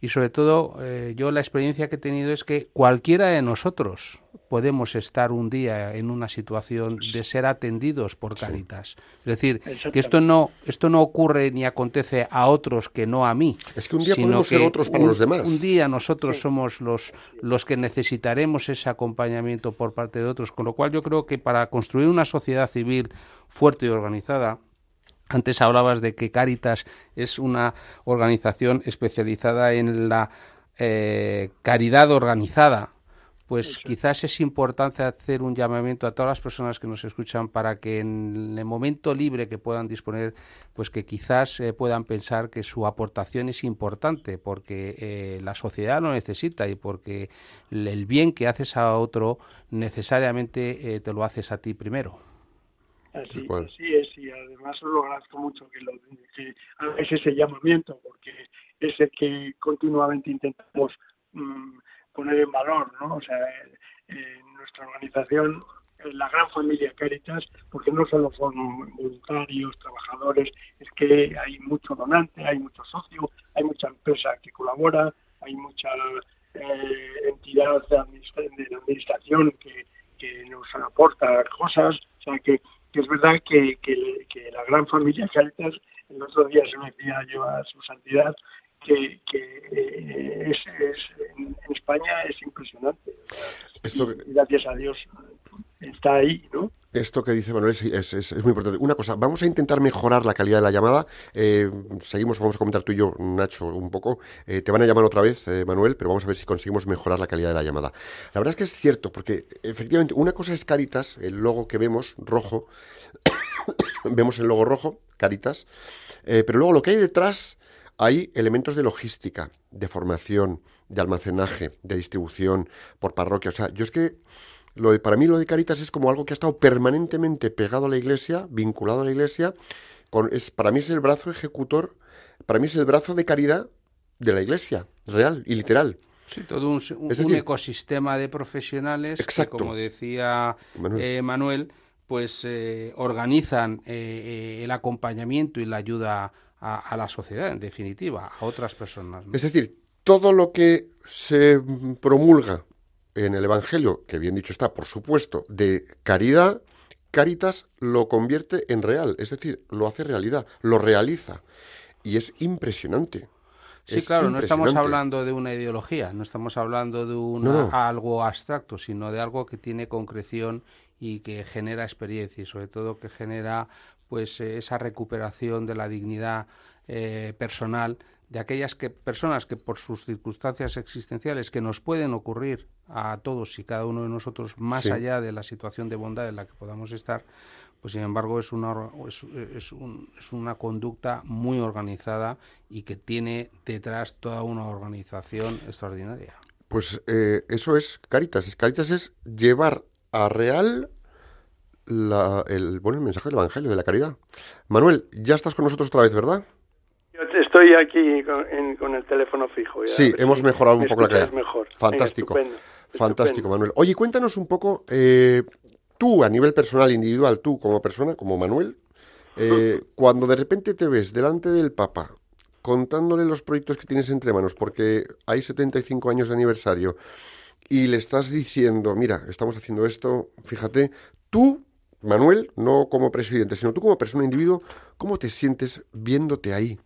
y sobre todo eh, yo la experiencia que he tenido es que cualquiera de nosotros podemos estar un día en una situación de ser atendidos por Caritas. Es decir, que esto no, esto no ocurre ni acontece a otros que no a mí. Es que un día podemos ser otros para los demás. Un día nosotros somos los, los que necesitaremos ese acompañamiento por parte de otros, con lo cual yo creo que para construir una sociedad civil fuerte y organizada, antes hablabas de que Caritas es una organización especializada en la eh, caridad organizada. Pues quizás es importante hacer un llamamiento a todas las personas que nos escuchan para que en el momento libre que puedan disponer, pues que quizás eh, puedan pensar que su aportación es importante porque eh, la sociedad lo necesita y porque el bien que haces a otro necesariamente te lo haces a ti primero. Así, así, es, y además lo agradezco mucho que, lo, que hagáis ese llamamiento, porque es el que continuamente intentamos mm, poner en valor, ¿no? O sea, nuestra organización la gran familia Caritas, porque no solo son voluntarios, trabajadores, es que hay mucho donante, hay mucho socio, hay mucha empresa que colabora, hay mucha eh, entidad de, la administración que, nos aporta cosas, o sea que, es verdad que, que, la gran familia Caritas, el otro día se me decía yo a su santidad, que, eh, es, en, España es impresionante. gracias a Dios está ahí, ¿no? Esto que dice Manuel es, muy importante. Una cosa, vamos a intentar mejorar la calidad de la llamada. Eh, seguimos, vamos a comentar tú y yo, Nacho, un poco. Eh, te van a llamar otra vez, eh, Manuel, pero vamos a ver si conseguimos mejorar la calidad de la llamada. La verdad es que es cierto, porque efectivamente una cosa es Caritas, el logo que vemos, rojo. vemos el logo rojo, Caritas. pero luego lo que hay detrás, hay elementos de logística, de formación, de almacenaje, de distribución por parroquia. O sea, yo es que lo para mí lo de Caritas es como algo que ha estado permanentemente pegado a la iglesia, vinculado a la iglesia. Con, es, para mí es el brazo ejecutor, para mí es el brazo de caridad de la iglesia, real y literal. Sí, todo un, ecosistema de profesionales que, como decía Manuel, eh, pues eh, organizan eh, el acompañamiento y la ayuda a, la sociedad, en definitiva, a otras personas. Es decir, todo lo que se promulga en el Evangelio, que bien dicho está, por supuesto, de caridad, Caritas lo convierte en real, es decir, lo hace realidad, lo realiza. Y es impresionante. Sí, claro, no estamos hablando de una ideología, no estamos hablando de algo abstracto, sino de algo que tiene concreción y que genera experiencia y sobre todo que genera pues esa recuperación de la dignidad eh, personal de aquellas que, personas que por sus circunstancias existenciales que nos pueden ocurrir a todos y cada uno de nosotros más allá de la situación de bondad en la que podamos estar, pues sin embargo es una, es, es, es una conducta muy organizada y que tiene detrás toda una organización extraordinaria. Pues eh, eso es Caritas. Caritas es llevar a real la, el, bueno, el mensaje del Evangelio de la caridad. Manuel, ya estás con nosotros otra vez, ¿verdad? Estoy aquí con, el teléfono fijo. sí, hemos mejorado un poco la calidad. Mejor. Fantástico. Fantástico, Manuel. Oye, cuéntanos un poco, eh, tú a nivel personal, individual, tú como persona, como Manuel, eh, cuando de repente te ves delante del Papa contándole los proyectos que tienes entre manos, porque hay 75 años de aniversario, y le estás diciendo, mira, estamos haciendo esto, fíjate, tú, Manuel, no como presidente, sino tú como persona individuo, ¿cómo te sientes viéndote ahí?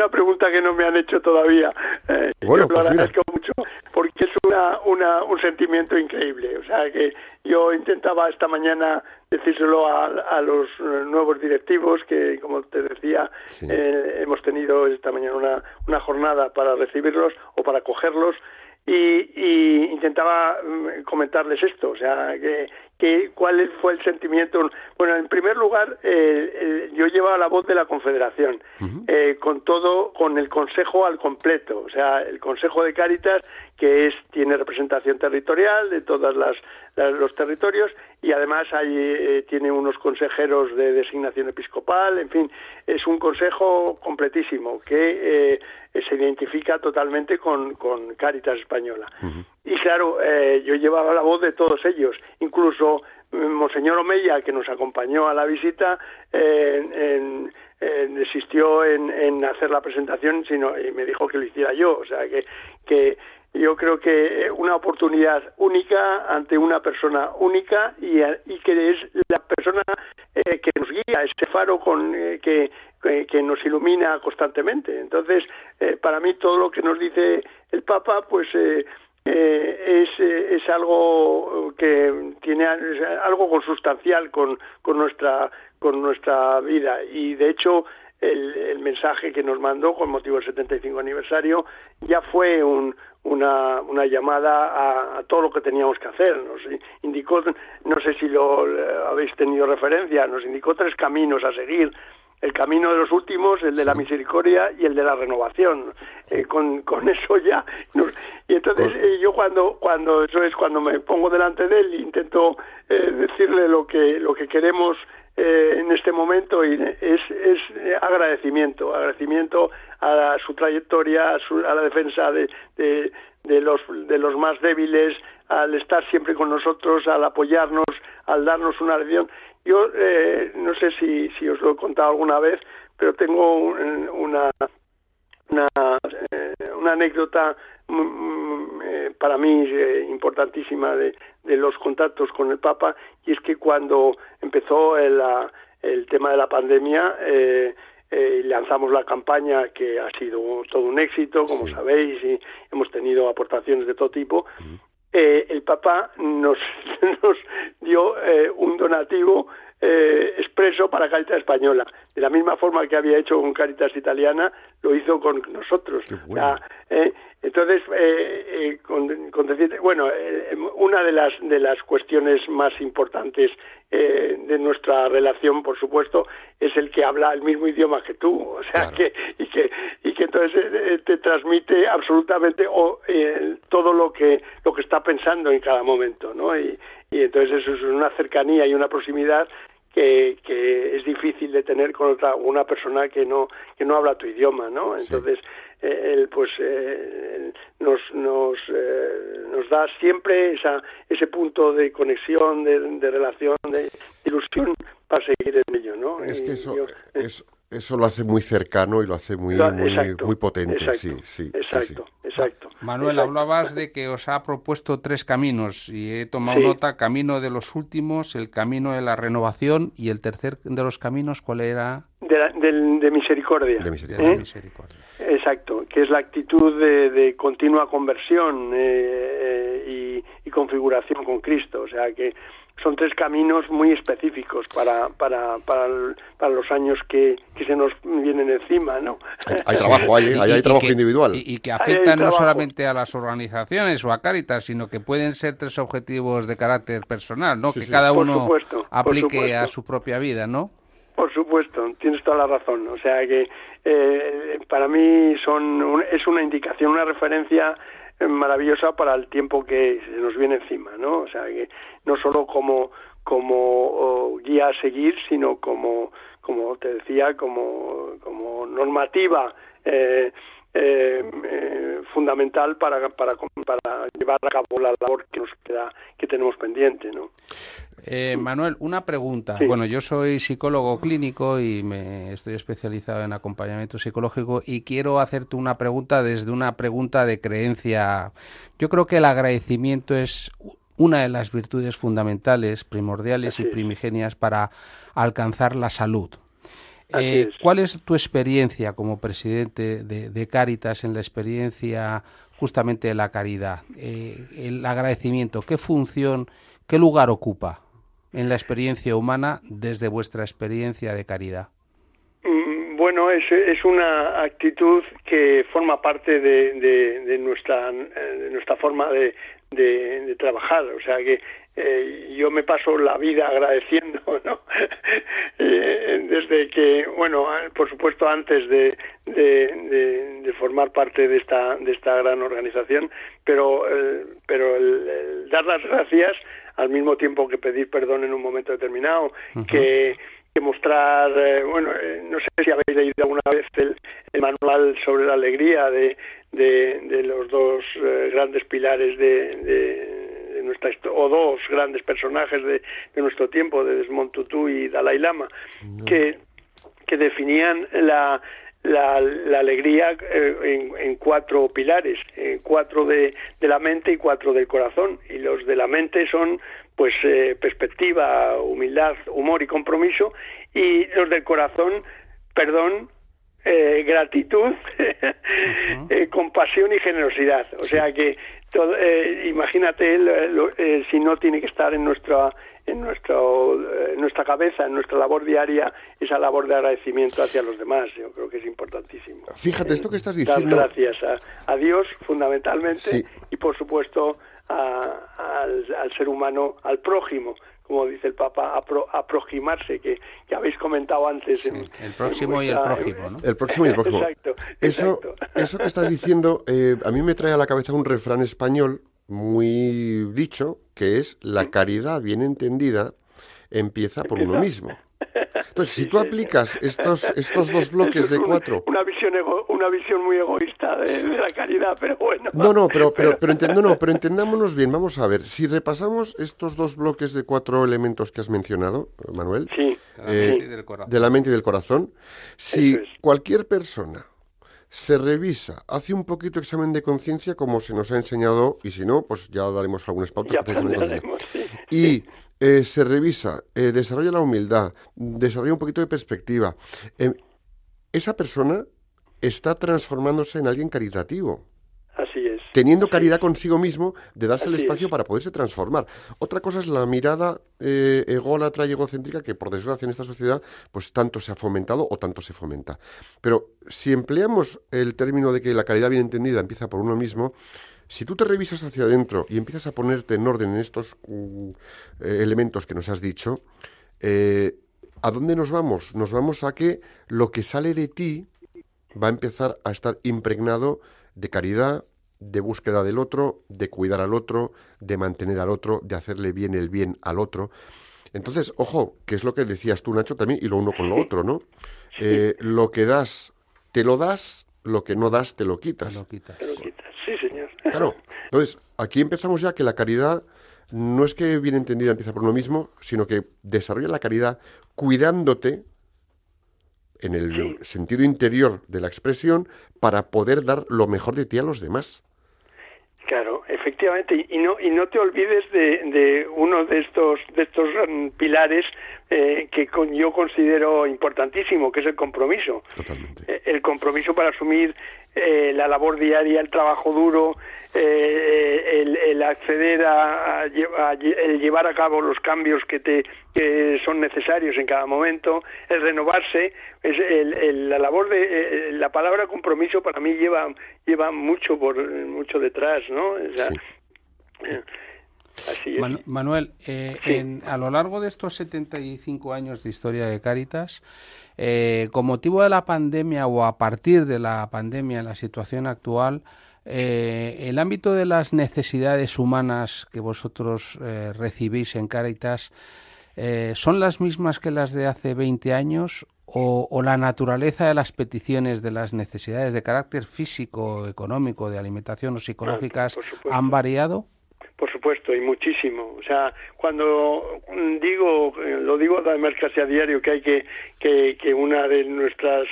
Una pregunta que no me han hecho todavía. Eh, bueno, yo lo pues agradezco mucho porque es una, una, un sentimiento increíble. O sea, que yo intentaba esta mañana decírselo a, a los nuevos directivos que, como te decía, eh, hemos tenido esta mañana una, una jornada para recibirlos o para cogerlos y, y, intentaba mm, comentarles esto, o sea, que, que, cuál fue el sentimiento. Bueno, en primer lugar, eh, eh, yo llevaba la voz de la Confederación, eh, con todo, con el Consejo al completo, o sea, el Consejo de Cáritas, que es tiene representación territorial de todos los territorios y además hay, tiene unos consejeros de designación episcopal, en fin, es un consejo completísimo que se identifica totalmente con, con Cáritas Española. Y claro, yo llevaba la voz de todos ellos, incluso Monseñor Omeya, que nos acompañó a la visita, en, desistió en, hacer la presentación sino, y me dijo que lo hiciera yo. O sea, que, que yo creo que una oportunidad única ante una persona única y, y que es la persona eh, que nos guía, ese faro con, eh, que, que, nos ilumina constantemente. Entonces, eh, para mí todo lo que nos dice el Papa, pues eh, es, eh, es algo que tiene algo consustancial con, con nuestra con nuestra vida y de hecho el, el, mensaje que nos mandó con motivo del 75 aniversario ya fue un, una, una llamada a, todo lo que teníamos que hacer. Nos indicó, no sé si lo habéis tenido referencia, nos indicó tres caminos a seguir el camino de los últimos, el de la misericordia y el de la renovación. Eh, con, con eso ya. y entonces eh, yo cuando, cuando, eso es cuando me pongo delante de él, intento eh, decirle lo que, lo que queremos en este momento y es, es agradecimiento, agradecimiento a, su trayectoria, a, a la defensa de, de, de, los, de los más débiles, al estar siempre con nosotros, al apoyarnos, al darnos una lección. Yo eh, no sé si, si os lo he contado alguna vez, pero tengo una, una, eh, una anécdota mm, mm, eh, para mí importantísima de, de los contactos con el Papa y es que cuando empezó el, el tema de la pandemia eh, lanzamos la campaña que ha sido todo un éxito, como sabéis, y hemos tenido aportaciones de todo tipo eh, el Papa nos, nos dio eh, un donativo eh, expreso para Caritas Española. De la misma forma que había hecho con Caritas Italiana, lo hizo con nosotros. Eh, entonces, eh, eh, con, bueno, una de las de las cuestiones más importantes de nuestra relación, por supuesto, es el que habla el mismo idioma que tú, o sea que y que y que entonces te transmite absolutamente todo lo que lo que está pensando en cada momento, ¿no? Y, y entonces eso es una cercanía y una proximidad que, que es difícil de tener con otra una persona que no que no habla tu idioma no entonces eh, él pues eh, nos nos eh, nos da siempre esa ese punto de conexión de, de relación de ilusión para seguir en ello no es que eso eso lo hace muy cercano y lo hace muy, muy, muy, potente. sí, sí, exacto, exacto. Manuel, hablabas de que os ha propuesto tres caminos y he tomado nota, camino de los últimos, el camino de la renovación y el tercer de los caminos, ¿cuál era? De, misericordia. De misericordia. Exacto, que es la actitud de, continua conversión eh, eh, y, y configuración con Cristo. O sea, que son tres caminos muy específicos para, para, para, para los años que, que, se nos vienen encima, ¿no? Hay, trabajo, hay, hay, trabajo individual. Y, que afectan no solamente a las organizaciones o a Cáritas, sino que pueden ser tres objetivos de carácter personal, ¿no? que cada uno aplique a su propia vida, ¿no? Por supuesto, tienes toda la razón. O sea que eh, para mí son es una indicación, una referencia maravillosa para el tiempo que se nos viene encima, ¿no? O sea, que no solo como como guía a seguir, sino como como te decía, como como normativa eh, eh, eh, fundamental para, para, para llevar a cabo la labor que nos queda que tenemos pendiente, ¿no? Eh, Manuel, una pregunta. Bueno, yo soy psicólogo clínico y me estoy especializado en acompañamiento psicológico y quiero hacerte una pregunta desde una pregunta de creencia. Yo creo que el agradecimiento es una de las virtudes fundamentales, primordiales y primigenias para alcanzar la salud. Eh, ¿Cuál es tu experiencia como presidente de, de, Cáritas en la experiencia justamente de la caridad? Eh, el agradecimiento, ¿qué función, qué lugar ocupa? En la experiencia humana desde vuestra experiencia de caridad? Mm, bueno, es, es una actitud que forma parte de, de, nuestra, nuestra forma de, de, trabajar. O sea que eh, yo me paso la vida agradeciendo, ¿no? Eh, desde que, bueno, por supuesto antes de, de, formar parte de esta, de esta gran organización, pero, eh, pero el dar las gracias al mismo tiempo que pedir perdón en un momento determinado, que, mostrar, eh, bueno, eh, no sé si habéis leído alguna vez el, manual sobre la alegría de, de, los dos eh, grandes pilares de, de, nuestra o dos grandes personajes de, nuestro tiempo, de Desmond Tutu y Dalai Lama, que, que definían la, la, alegría en, en, cuatro pilares, cuatro de, de, la mente y cuatro del corazón. Y los de la mente son pues eh, perspectiva, humildad, humor y compromiso. Y los del corazón, perdón, eh, gratitud, eh, compasión y generosidad. O sea que todo, imagínate si no tiene que estar en nuestra en, nuestro, en nuestra cabeza, en nuestra labor diaria, esa labor de agradecimiento hacia los demás. Yo creo que es importantísimo. Fíjate, esto que estás diciendo. Dar gracias a, Dios, fundamentalmente, y por supuesto al, al, ser humano, al prójimo, como dice el Papa, aproximarse, que, que habéis comentado antes. el próximo y el próximo, ¿no? El próximo y el próximo. Exacto. Eso, eso que estás diciendo, eh, a mí me trae a la cabeza un refrán español muy dicho, que es la caridad bien entendida empieza por uno mismo. Entonces, si tú aplicas estos, estos dos bloques de cuatro... Una visión, una visión muy egoísta de, la caridad, pero bueno. No, no, pero, pero, pero, no, pero entendámonos bien. Vamos a ver, si repasamos estos dos bloques de cuatro elementos que has mencionado, Manuel, sí, eh, de la mente y del corazón, si cualquier persona se revisa, hace un poquito examen de conciencia como se nos ha enseñado y si no, pues ya daremos algunas pautas. Y eh, se revisa, eh, desarrolla la humildad, desarrolla un poquito de perspectiva. Eh, esa persona está transformándose en alguien caritativo. Teniendo caridad consigo mismo de darse el espacio para poderse transformar. Otra cosa es la mirada ególatra y egocéntrica que, por desgracia, en esta sociedad, pues tanto se ha fomentado o tanto se fomenta. Pero si empleamos el término de que la caridad bien entendida empieza por uno mismo, si tú te revisas hacia adentro y empiezas a ponerte en orden en estos mm, eh, elementos que nos has dicho, eh, ¿a dónde nos vamos? Nos vamos a que lo que sale de ti va a empezar a estar impregnado de caridad, de búsqueda del otro, de cuidar al otro, de mantener al otro, de hacerle bien el bien al otro. Entonces, ojo, que es lo que decías tú, Nacho, también, y lo uno con lo otro, ¿no? Eh, lo que das, te lo das, lo que no das, te lo quitas. lo quitas. Te lo quitas. Sí, señor. Claro. Entonces, aquí empezamos ya que la caridad no es que bien entendida empieza por uno mismo, sino que desarrolla la caridad cuidándote en el sentido interior de la expresión para poder dar lo mejor de ti a los demás. Claro, efectivamente, y no y no te olvides de, de uno de estos de estos mm, pilares eh, que yo considero importantísimo, que es el compromiso. Totalmente. Eh, el compromiso para asumir eh, la labor diaria, el trabajo duro, eh, el, acceder a, el llevar a cabo los cambios que te que son necesarios en cada momento, el renovarse, es el, la labor de eh, la palabra compromiso para mí lleva lleva mucho por mucho detrás, ¿no? Así es. Manuel, a lo largo de estos 75 años de historia de Cáritas, eh, con motivo de la pandemia o a partir de la pandemia, en la situación actual, eh, el ámbito de las necesidades humanas que vosotros eh, recibís en Caritas, ¿son las mismas que las de hace 20 años o, la naturaleza de las peticiones de las necesidades de carácter físico, económico, de alimentación o psicológicas han variado? Por supuesto, y muchísimo. O sea, cuando digo, lo digo además casi a diario, que hay que, que, que una de nuestras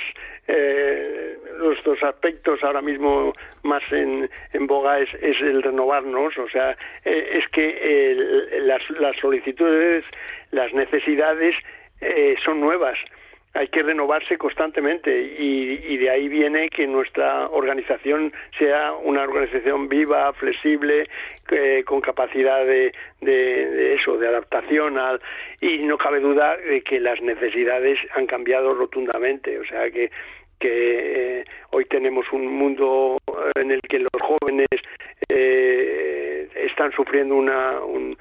eh, nuestros aspectos ahora mismo más en, en boga es, es el renovarnos, o sea, eh, es que las, las solicitudes, las necesidades eh, son nuevas hay que renovarse constantemente y, de ahí viene que nuestra organización sea una organización viva, flexible, con capacidad de, de, eso, de adaptación al, y no cabe duda de que las necesidades han cambiado rotundamente, o sea que que eh, hoy tenemos un mundo en el que los jóvenes eh, están sufriendo una, un,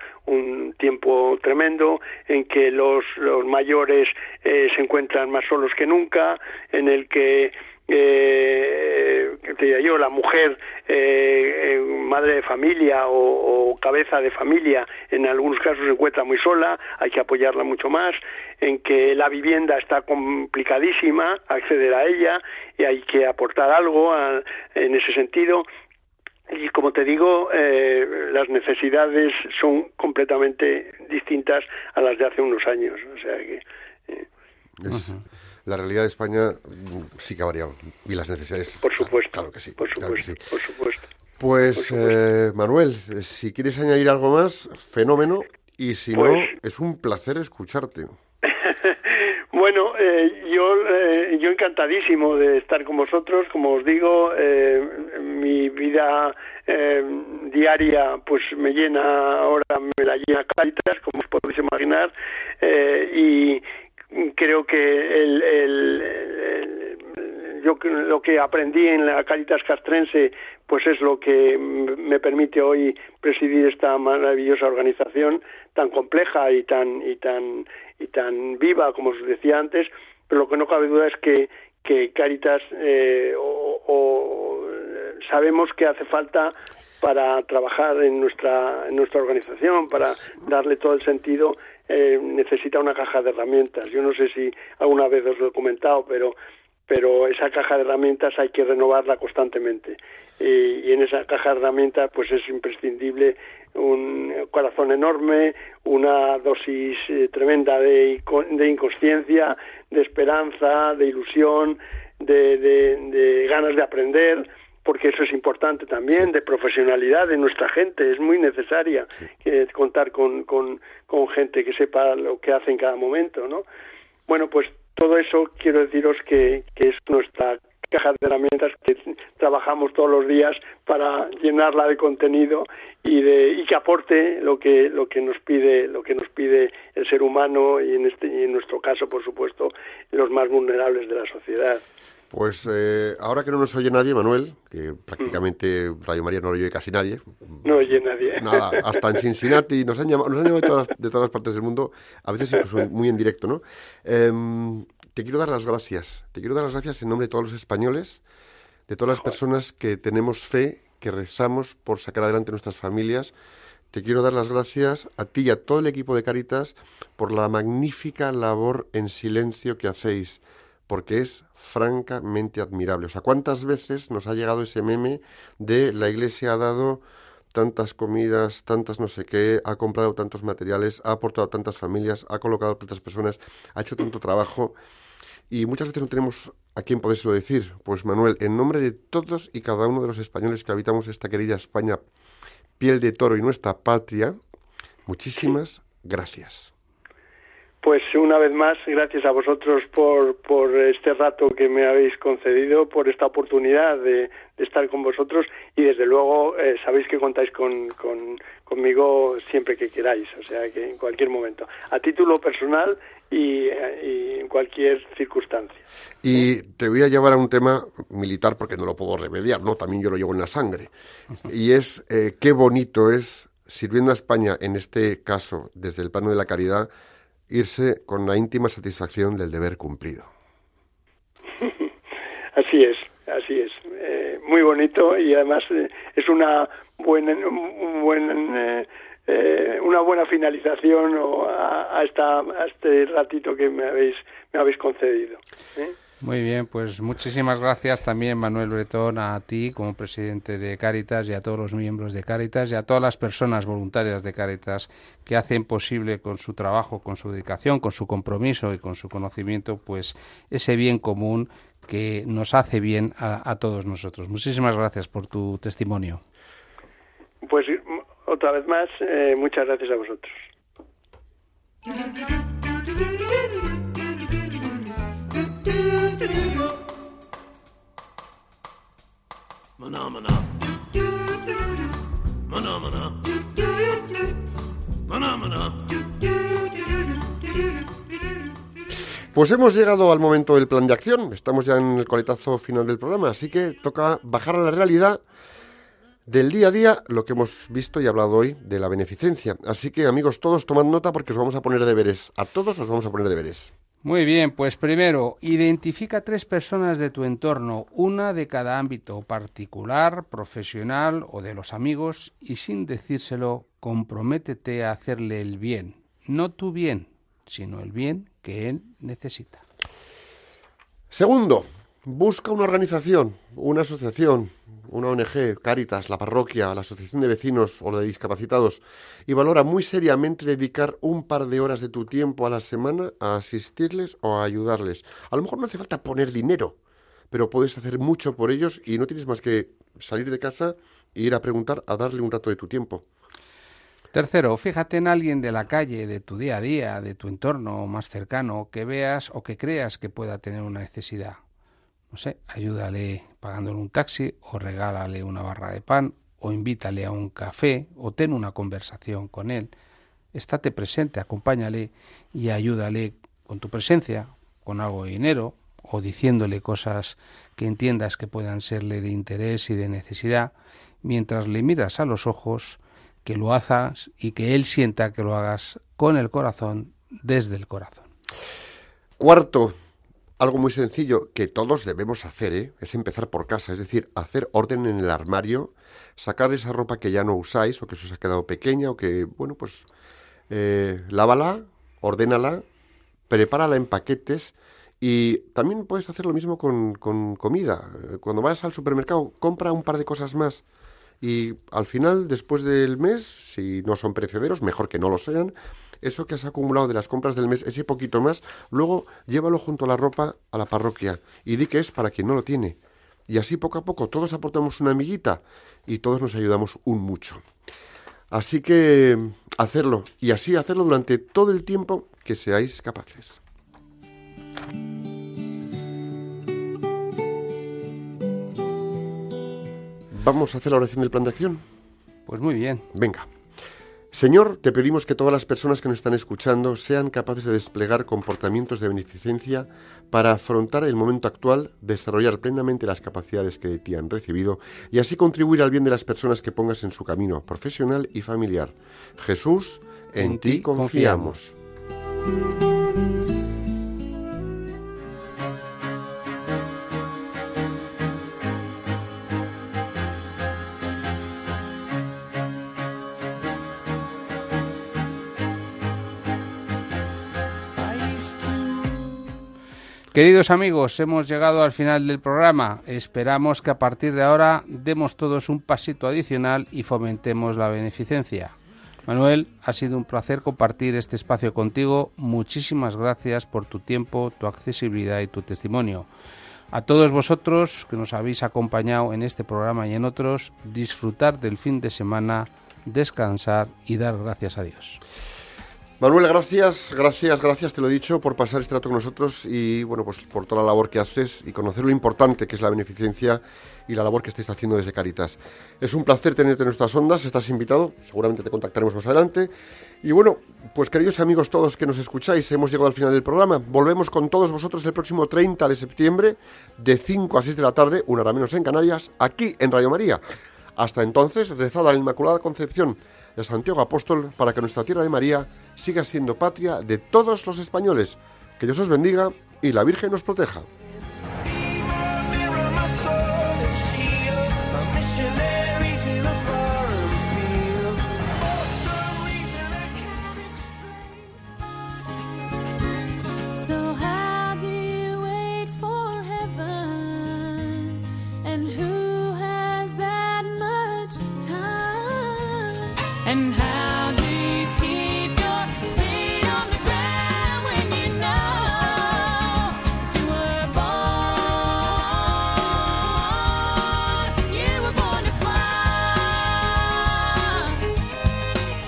tiempo tremendo, en que los, mayores eh, se encuentran más solos que nunca, en el que eh, te yo, la mujer, eh, eh, madre de familia o, cabeza de familia, en algunos casos se encuentra muy sola, hay que apoyarla mucho más, en que la vivienda está complicadísima, acceder a ella y hay que aportar algo en ese sentido. Y como te digo, eh, las necesidades son completamente distintas a las de hace unos años. O sea que. La realidad de España mm, sí que ha variado. Y las necesidades. Por supuesto. Claro, que sí. Por supuesto. Por supuesto. Pues, eh, Manuel, si quieres añadir algo más, fenómeno. Y si no, pues es un placer escucharte. Bueno, eh, yo, eh, yo encantadísimo de estar con vosotros. Como os digo, eh, mi vida eh, diaria pues me llena, ahora me la llena Caritas, como os podéis imaginar, y creo que el, el, yo lo que aprendí en la Caritas Castrense, pues es lo que me permite hoy presidir esta maravillosa organización tan compleja y tan y tan y tan viva como os decía antes. Pero lo que no cabe duda es que que Caritas eh, o, sabemos que hace falta para trabajar en nuestra en nuestra organización para darle todo el sentido eh, necesita una caja de herramientas. Yo no sé si alguna vez os lo he comentado, pero pero esa caja de herramientas hay que renovarla constantemente. Y en esa caja de herramientas pues es imprescindible un corazón enorme, una dosis eh, tremenda de, de, inconsciencia, de esperanza, de ilusión, de, de ganas de aprender porque eso es importante también, de profesionalidad de nuestra gente, es muy necesaria contar con, con, con, gente que sepa lo que hace en cada momento, ¿no? Bueno, pues todo eso quiero deciros que, es nuestra caja de herramientas que trabajamos todos los días para llenarla de contenido y de y que aporte lo que lo que nos pide lo que nos pide el ser humano y en este y en nuestro caso por supuesto los más vulnerables de la sociedad pues eh, ahora que no nos oye nadie, Manuel, que prácticamente Radio María no lo oye casi nadie. No oye nadie. Nada, hasta en Cincinnati, nos han llamado, nos han llamado de, todas las, de todas las partes del mundo, a veces incluso muy en directo, ¿no? Em, te quiero dar las gracias. Te quiero dar las gracias en nombre de todos los españoles, de todas las personas que tenemos fe, que rezamos por sacar adelante nuestras familias. Te quiero dar las gracias a ti y a todo el equipo de Caritas por la magnífica labor en silencio que hacéis porque es francamente admirable. O sea, ¿cuántas veces nos ha llegado ese meme de la iglesia ha dado tantas comidas, tantas no sé qué, ha comprado tantos materiales, ha aportado a tantas familias, ha colocado a tantas personas, ha hecho tanto trabajo y muchas veces no tenemos a quién podérselo decir. Pues Manuel, en nombre de todos y cada uno de los españoles que habitamos esta querida España, piel de toro y nuestra patria, muchísimas gracias. Pues una vez más, gracias a vosotros por, por este rato que me habéis concedido, por esta oportunidad de, estar con vosotros y desde luego eh, sabéis que contáis con, conmigo siempre que queráis, o sea que en cualquier momento, a título personal y, en cualquier circunstancia. Y te voy a llevar a un tema militar porque no lo puedo remediar, ¿no? También yo lo llevo en la sangre. Y es eh, qué bonito es, sirviendo a España en este caso desde el plano de la caridad, irse con la íntima satisfacción del deber cumplido. así es, así es. Eh, muy bonito y además eh, es una buena, un eh, una buena finalización a, esta, a este ratito que me habéis, me habéis concedido. Muy bien, pues muchísimas gracias también Manuel Bretón a ti como presidente de Cáritas y a todos los miembros de Cáritas y a todas las personas voluntarias de Cáritas que hacen posible con su trabajo, con su dedicación, con su compromiso y con su conocimiento, pues ese bien común que nos hace bien a, todos nosotros. Muchísimas gracias por tu testimonio. Pues otra vez más, eh, muchas gracias a vosotros. Pues hemos llegado al momento del plan de acción, estamos ya en el coletazo final del programa, así que toca bajar a la realidad del día a día lo que hemos visto y hablado hoy de la beneficencia. Así que amigos, todos tomad nota porque os vamos a poner deberes. A todos os vamos a poner deberes. Muy bien, pues primero, identifica tres personas de tu entorno, una de cada ámbito particular, profesional o de los amigos, y sin decírselo, comprométete a hacerle el bien, no tu bien, sino el bien que él necesita. Segundo, busca una organización, una asociación, una ONG, Caritas, la parroquia, la asociación de vecinos o de discapacitados, y valora muy seriamente dedicar un par de horas de tu tiempo a la semana a asistirles o a ayudarles. A lo mejor no hace falta poner dinero, pero puedes hacer mucho por ellos y no tienes más que salir de casa e ir a preguntar, a darle un rato de tu tiempo. Tercero, fíjate en alguien de la calle, de tu día a día, de tu entorno más cercano, que veas o que creas que pueda tener una necesidad no sé, ayúdale pagándole un taxi o regálale una barra de pan o invítale a un café o ten una conversación con él. Estate presente, acompáñale y ayúdale con tu presencia, con algo de dinero o diciéndole cosas que entiendas que puedan serle de interés y de necesidad, mientras le miras a los ojos, que lo hagas y que él sienta que lo hagas con el corazón, desde el corazón. Cuarto, algo muy sencillo que todos debemos hacer, ¿eh? es empezar por casa, es decir, hacer orden en el armario, sacar esa ropa que ya no usáis o que se os ha quedado pequeña o que, bueno, pues eh, lávala, ordénala, prepárala en paquetes y también puedes hacer lo mismo con, con comida. Cuando vayas al supermercado, compra un par de cosas más y al final, después del mes, si no son perecederos, mejor que no lo sean, eso que has acumulado de las compras del mes, ese poquito más, luego llévalo junto a la ropa a la parroquia y di que es para quien no lo tiene. Y así poco a poco todos aportamos una amiguita y todos nos ayudamos un mucho. Así que hacerlo y así hacerlo durante todo el tiempo que seáis capaces. ¿Vamos a hacer la oración del plan de acción? Pues muy bien. Venga. Señor, te pedimos que todas las personas que nos están escuchando sean capaces de desplegar comportamientos de beneficencia para afrontar el momento actual, desarrollar plenamente las capacidades que de ti han recibido y así contribuir al bien de las personas que pongas en su camino profesional y familiar. Jesús, en, ti confiamos. Queridos amigos, hemos llegado al final del programa. Esperamos que a partir de ahora demos todos un pasito adicional y fomentemos la beneficencia. Manuel, ha sido un placer compartir este espacio contigo. Muchísimas gracias por tu tiempo, tu accesibilidad y tu testimonio. A todos vosotros que nos habéis acompañado en este programa y en otros, disfrutar del fin de semana, descansar y dar gracias a Dios. Manuel, gracias, gracias, gracias, te lo he dicho, por pasar este rato con nosotros y bueno, pues por toda la labor que haces y conocer lo importante que es la beneficencia y la labor que estáis haciendo desde Caritas. Es un placer tenerte en nuestras ondas, estás invitado, seguramente te contactaremos más adelante. Y bueno, pues queridos amigos todos que nos escucháis, hemos llegado al final del programa. Volvemos con todos vosotros el próximo 30 de septiembre, de 5 a 6 de la tarde, una hora menos en Canarias, aquí en Radio María. Hasta entonces, rezada la Inmaculada Concepción de Santiago Apóstol para que nuestra tierra de María siga siendo patria de todos los españoles. Que Dios os bendiga y la Virgen nos proteja.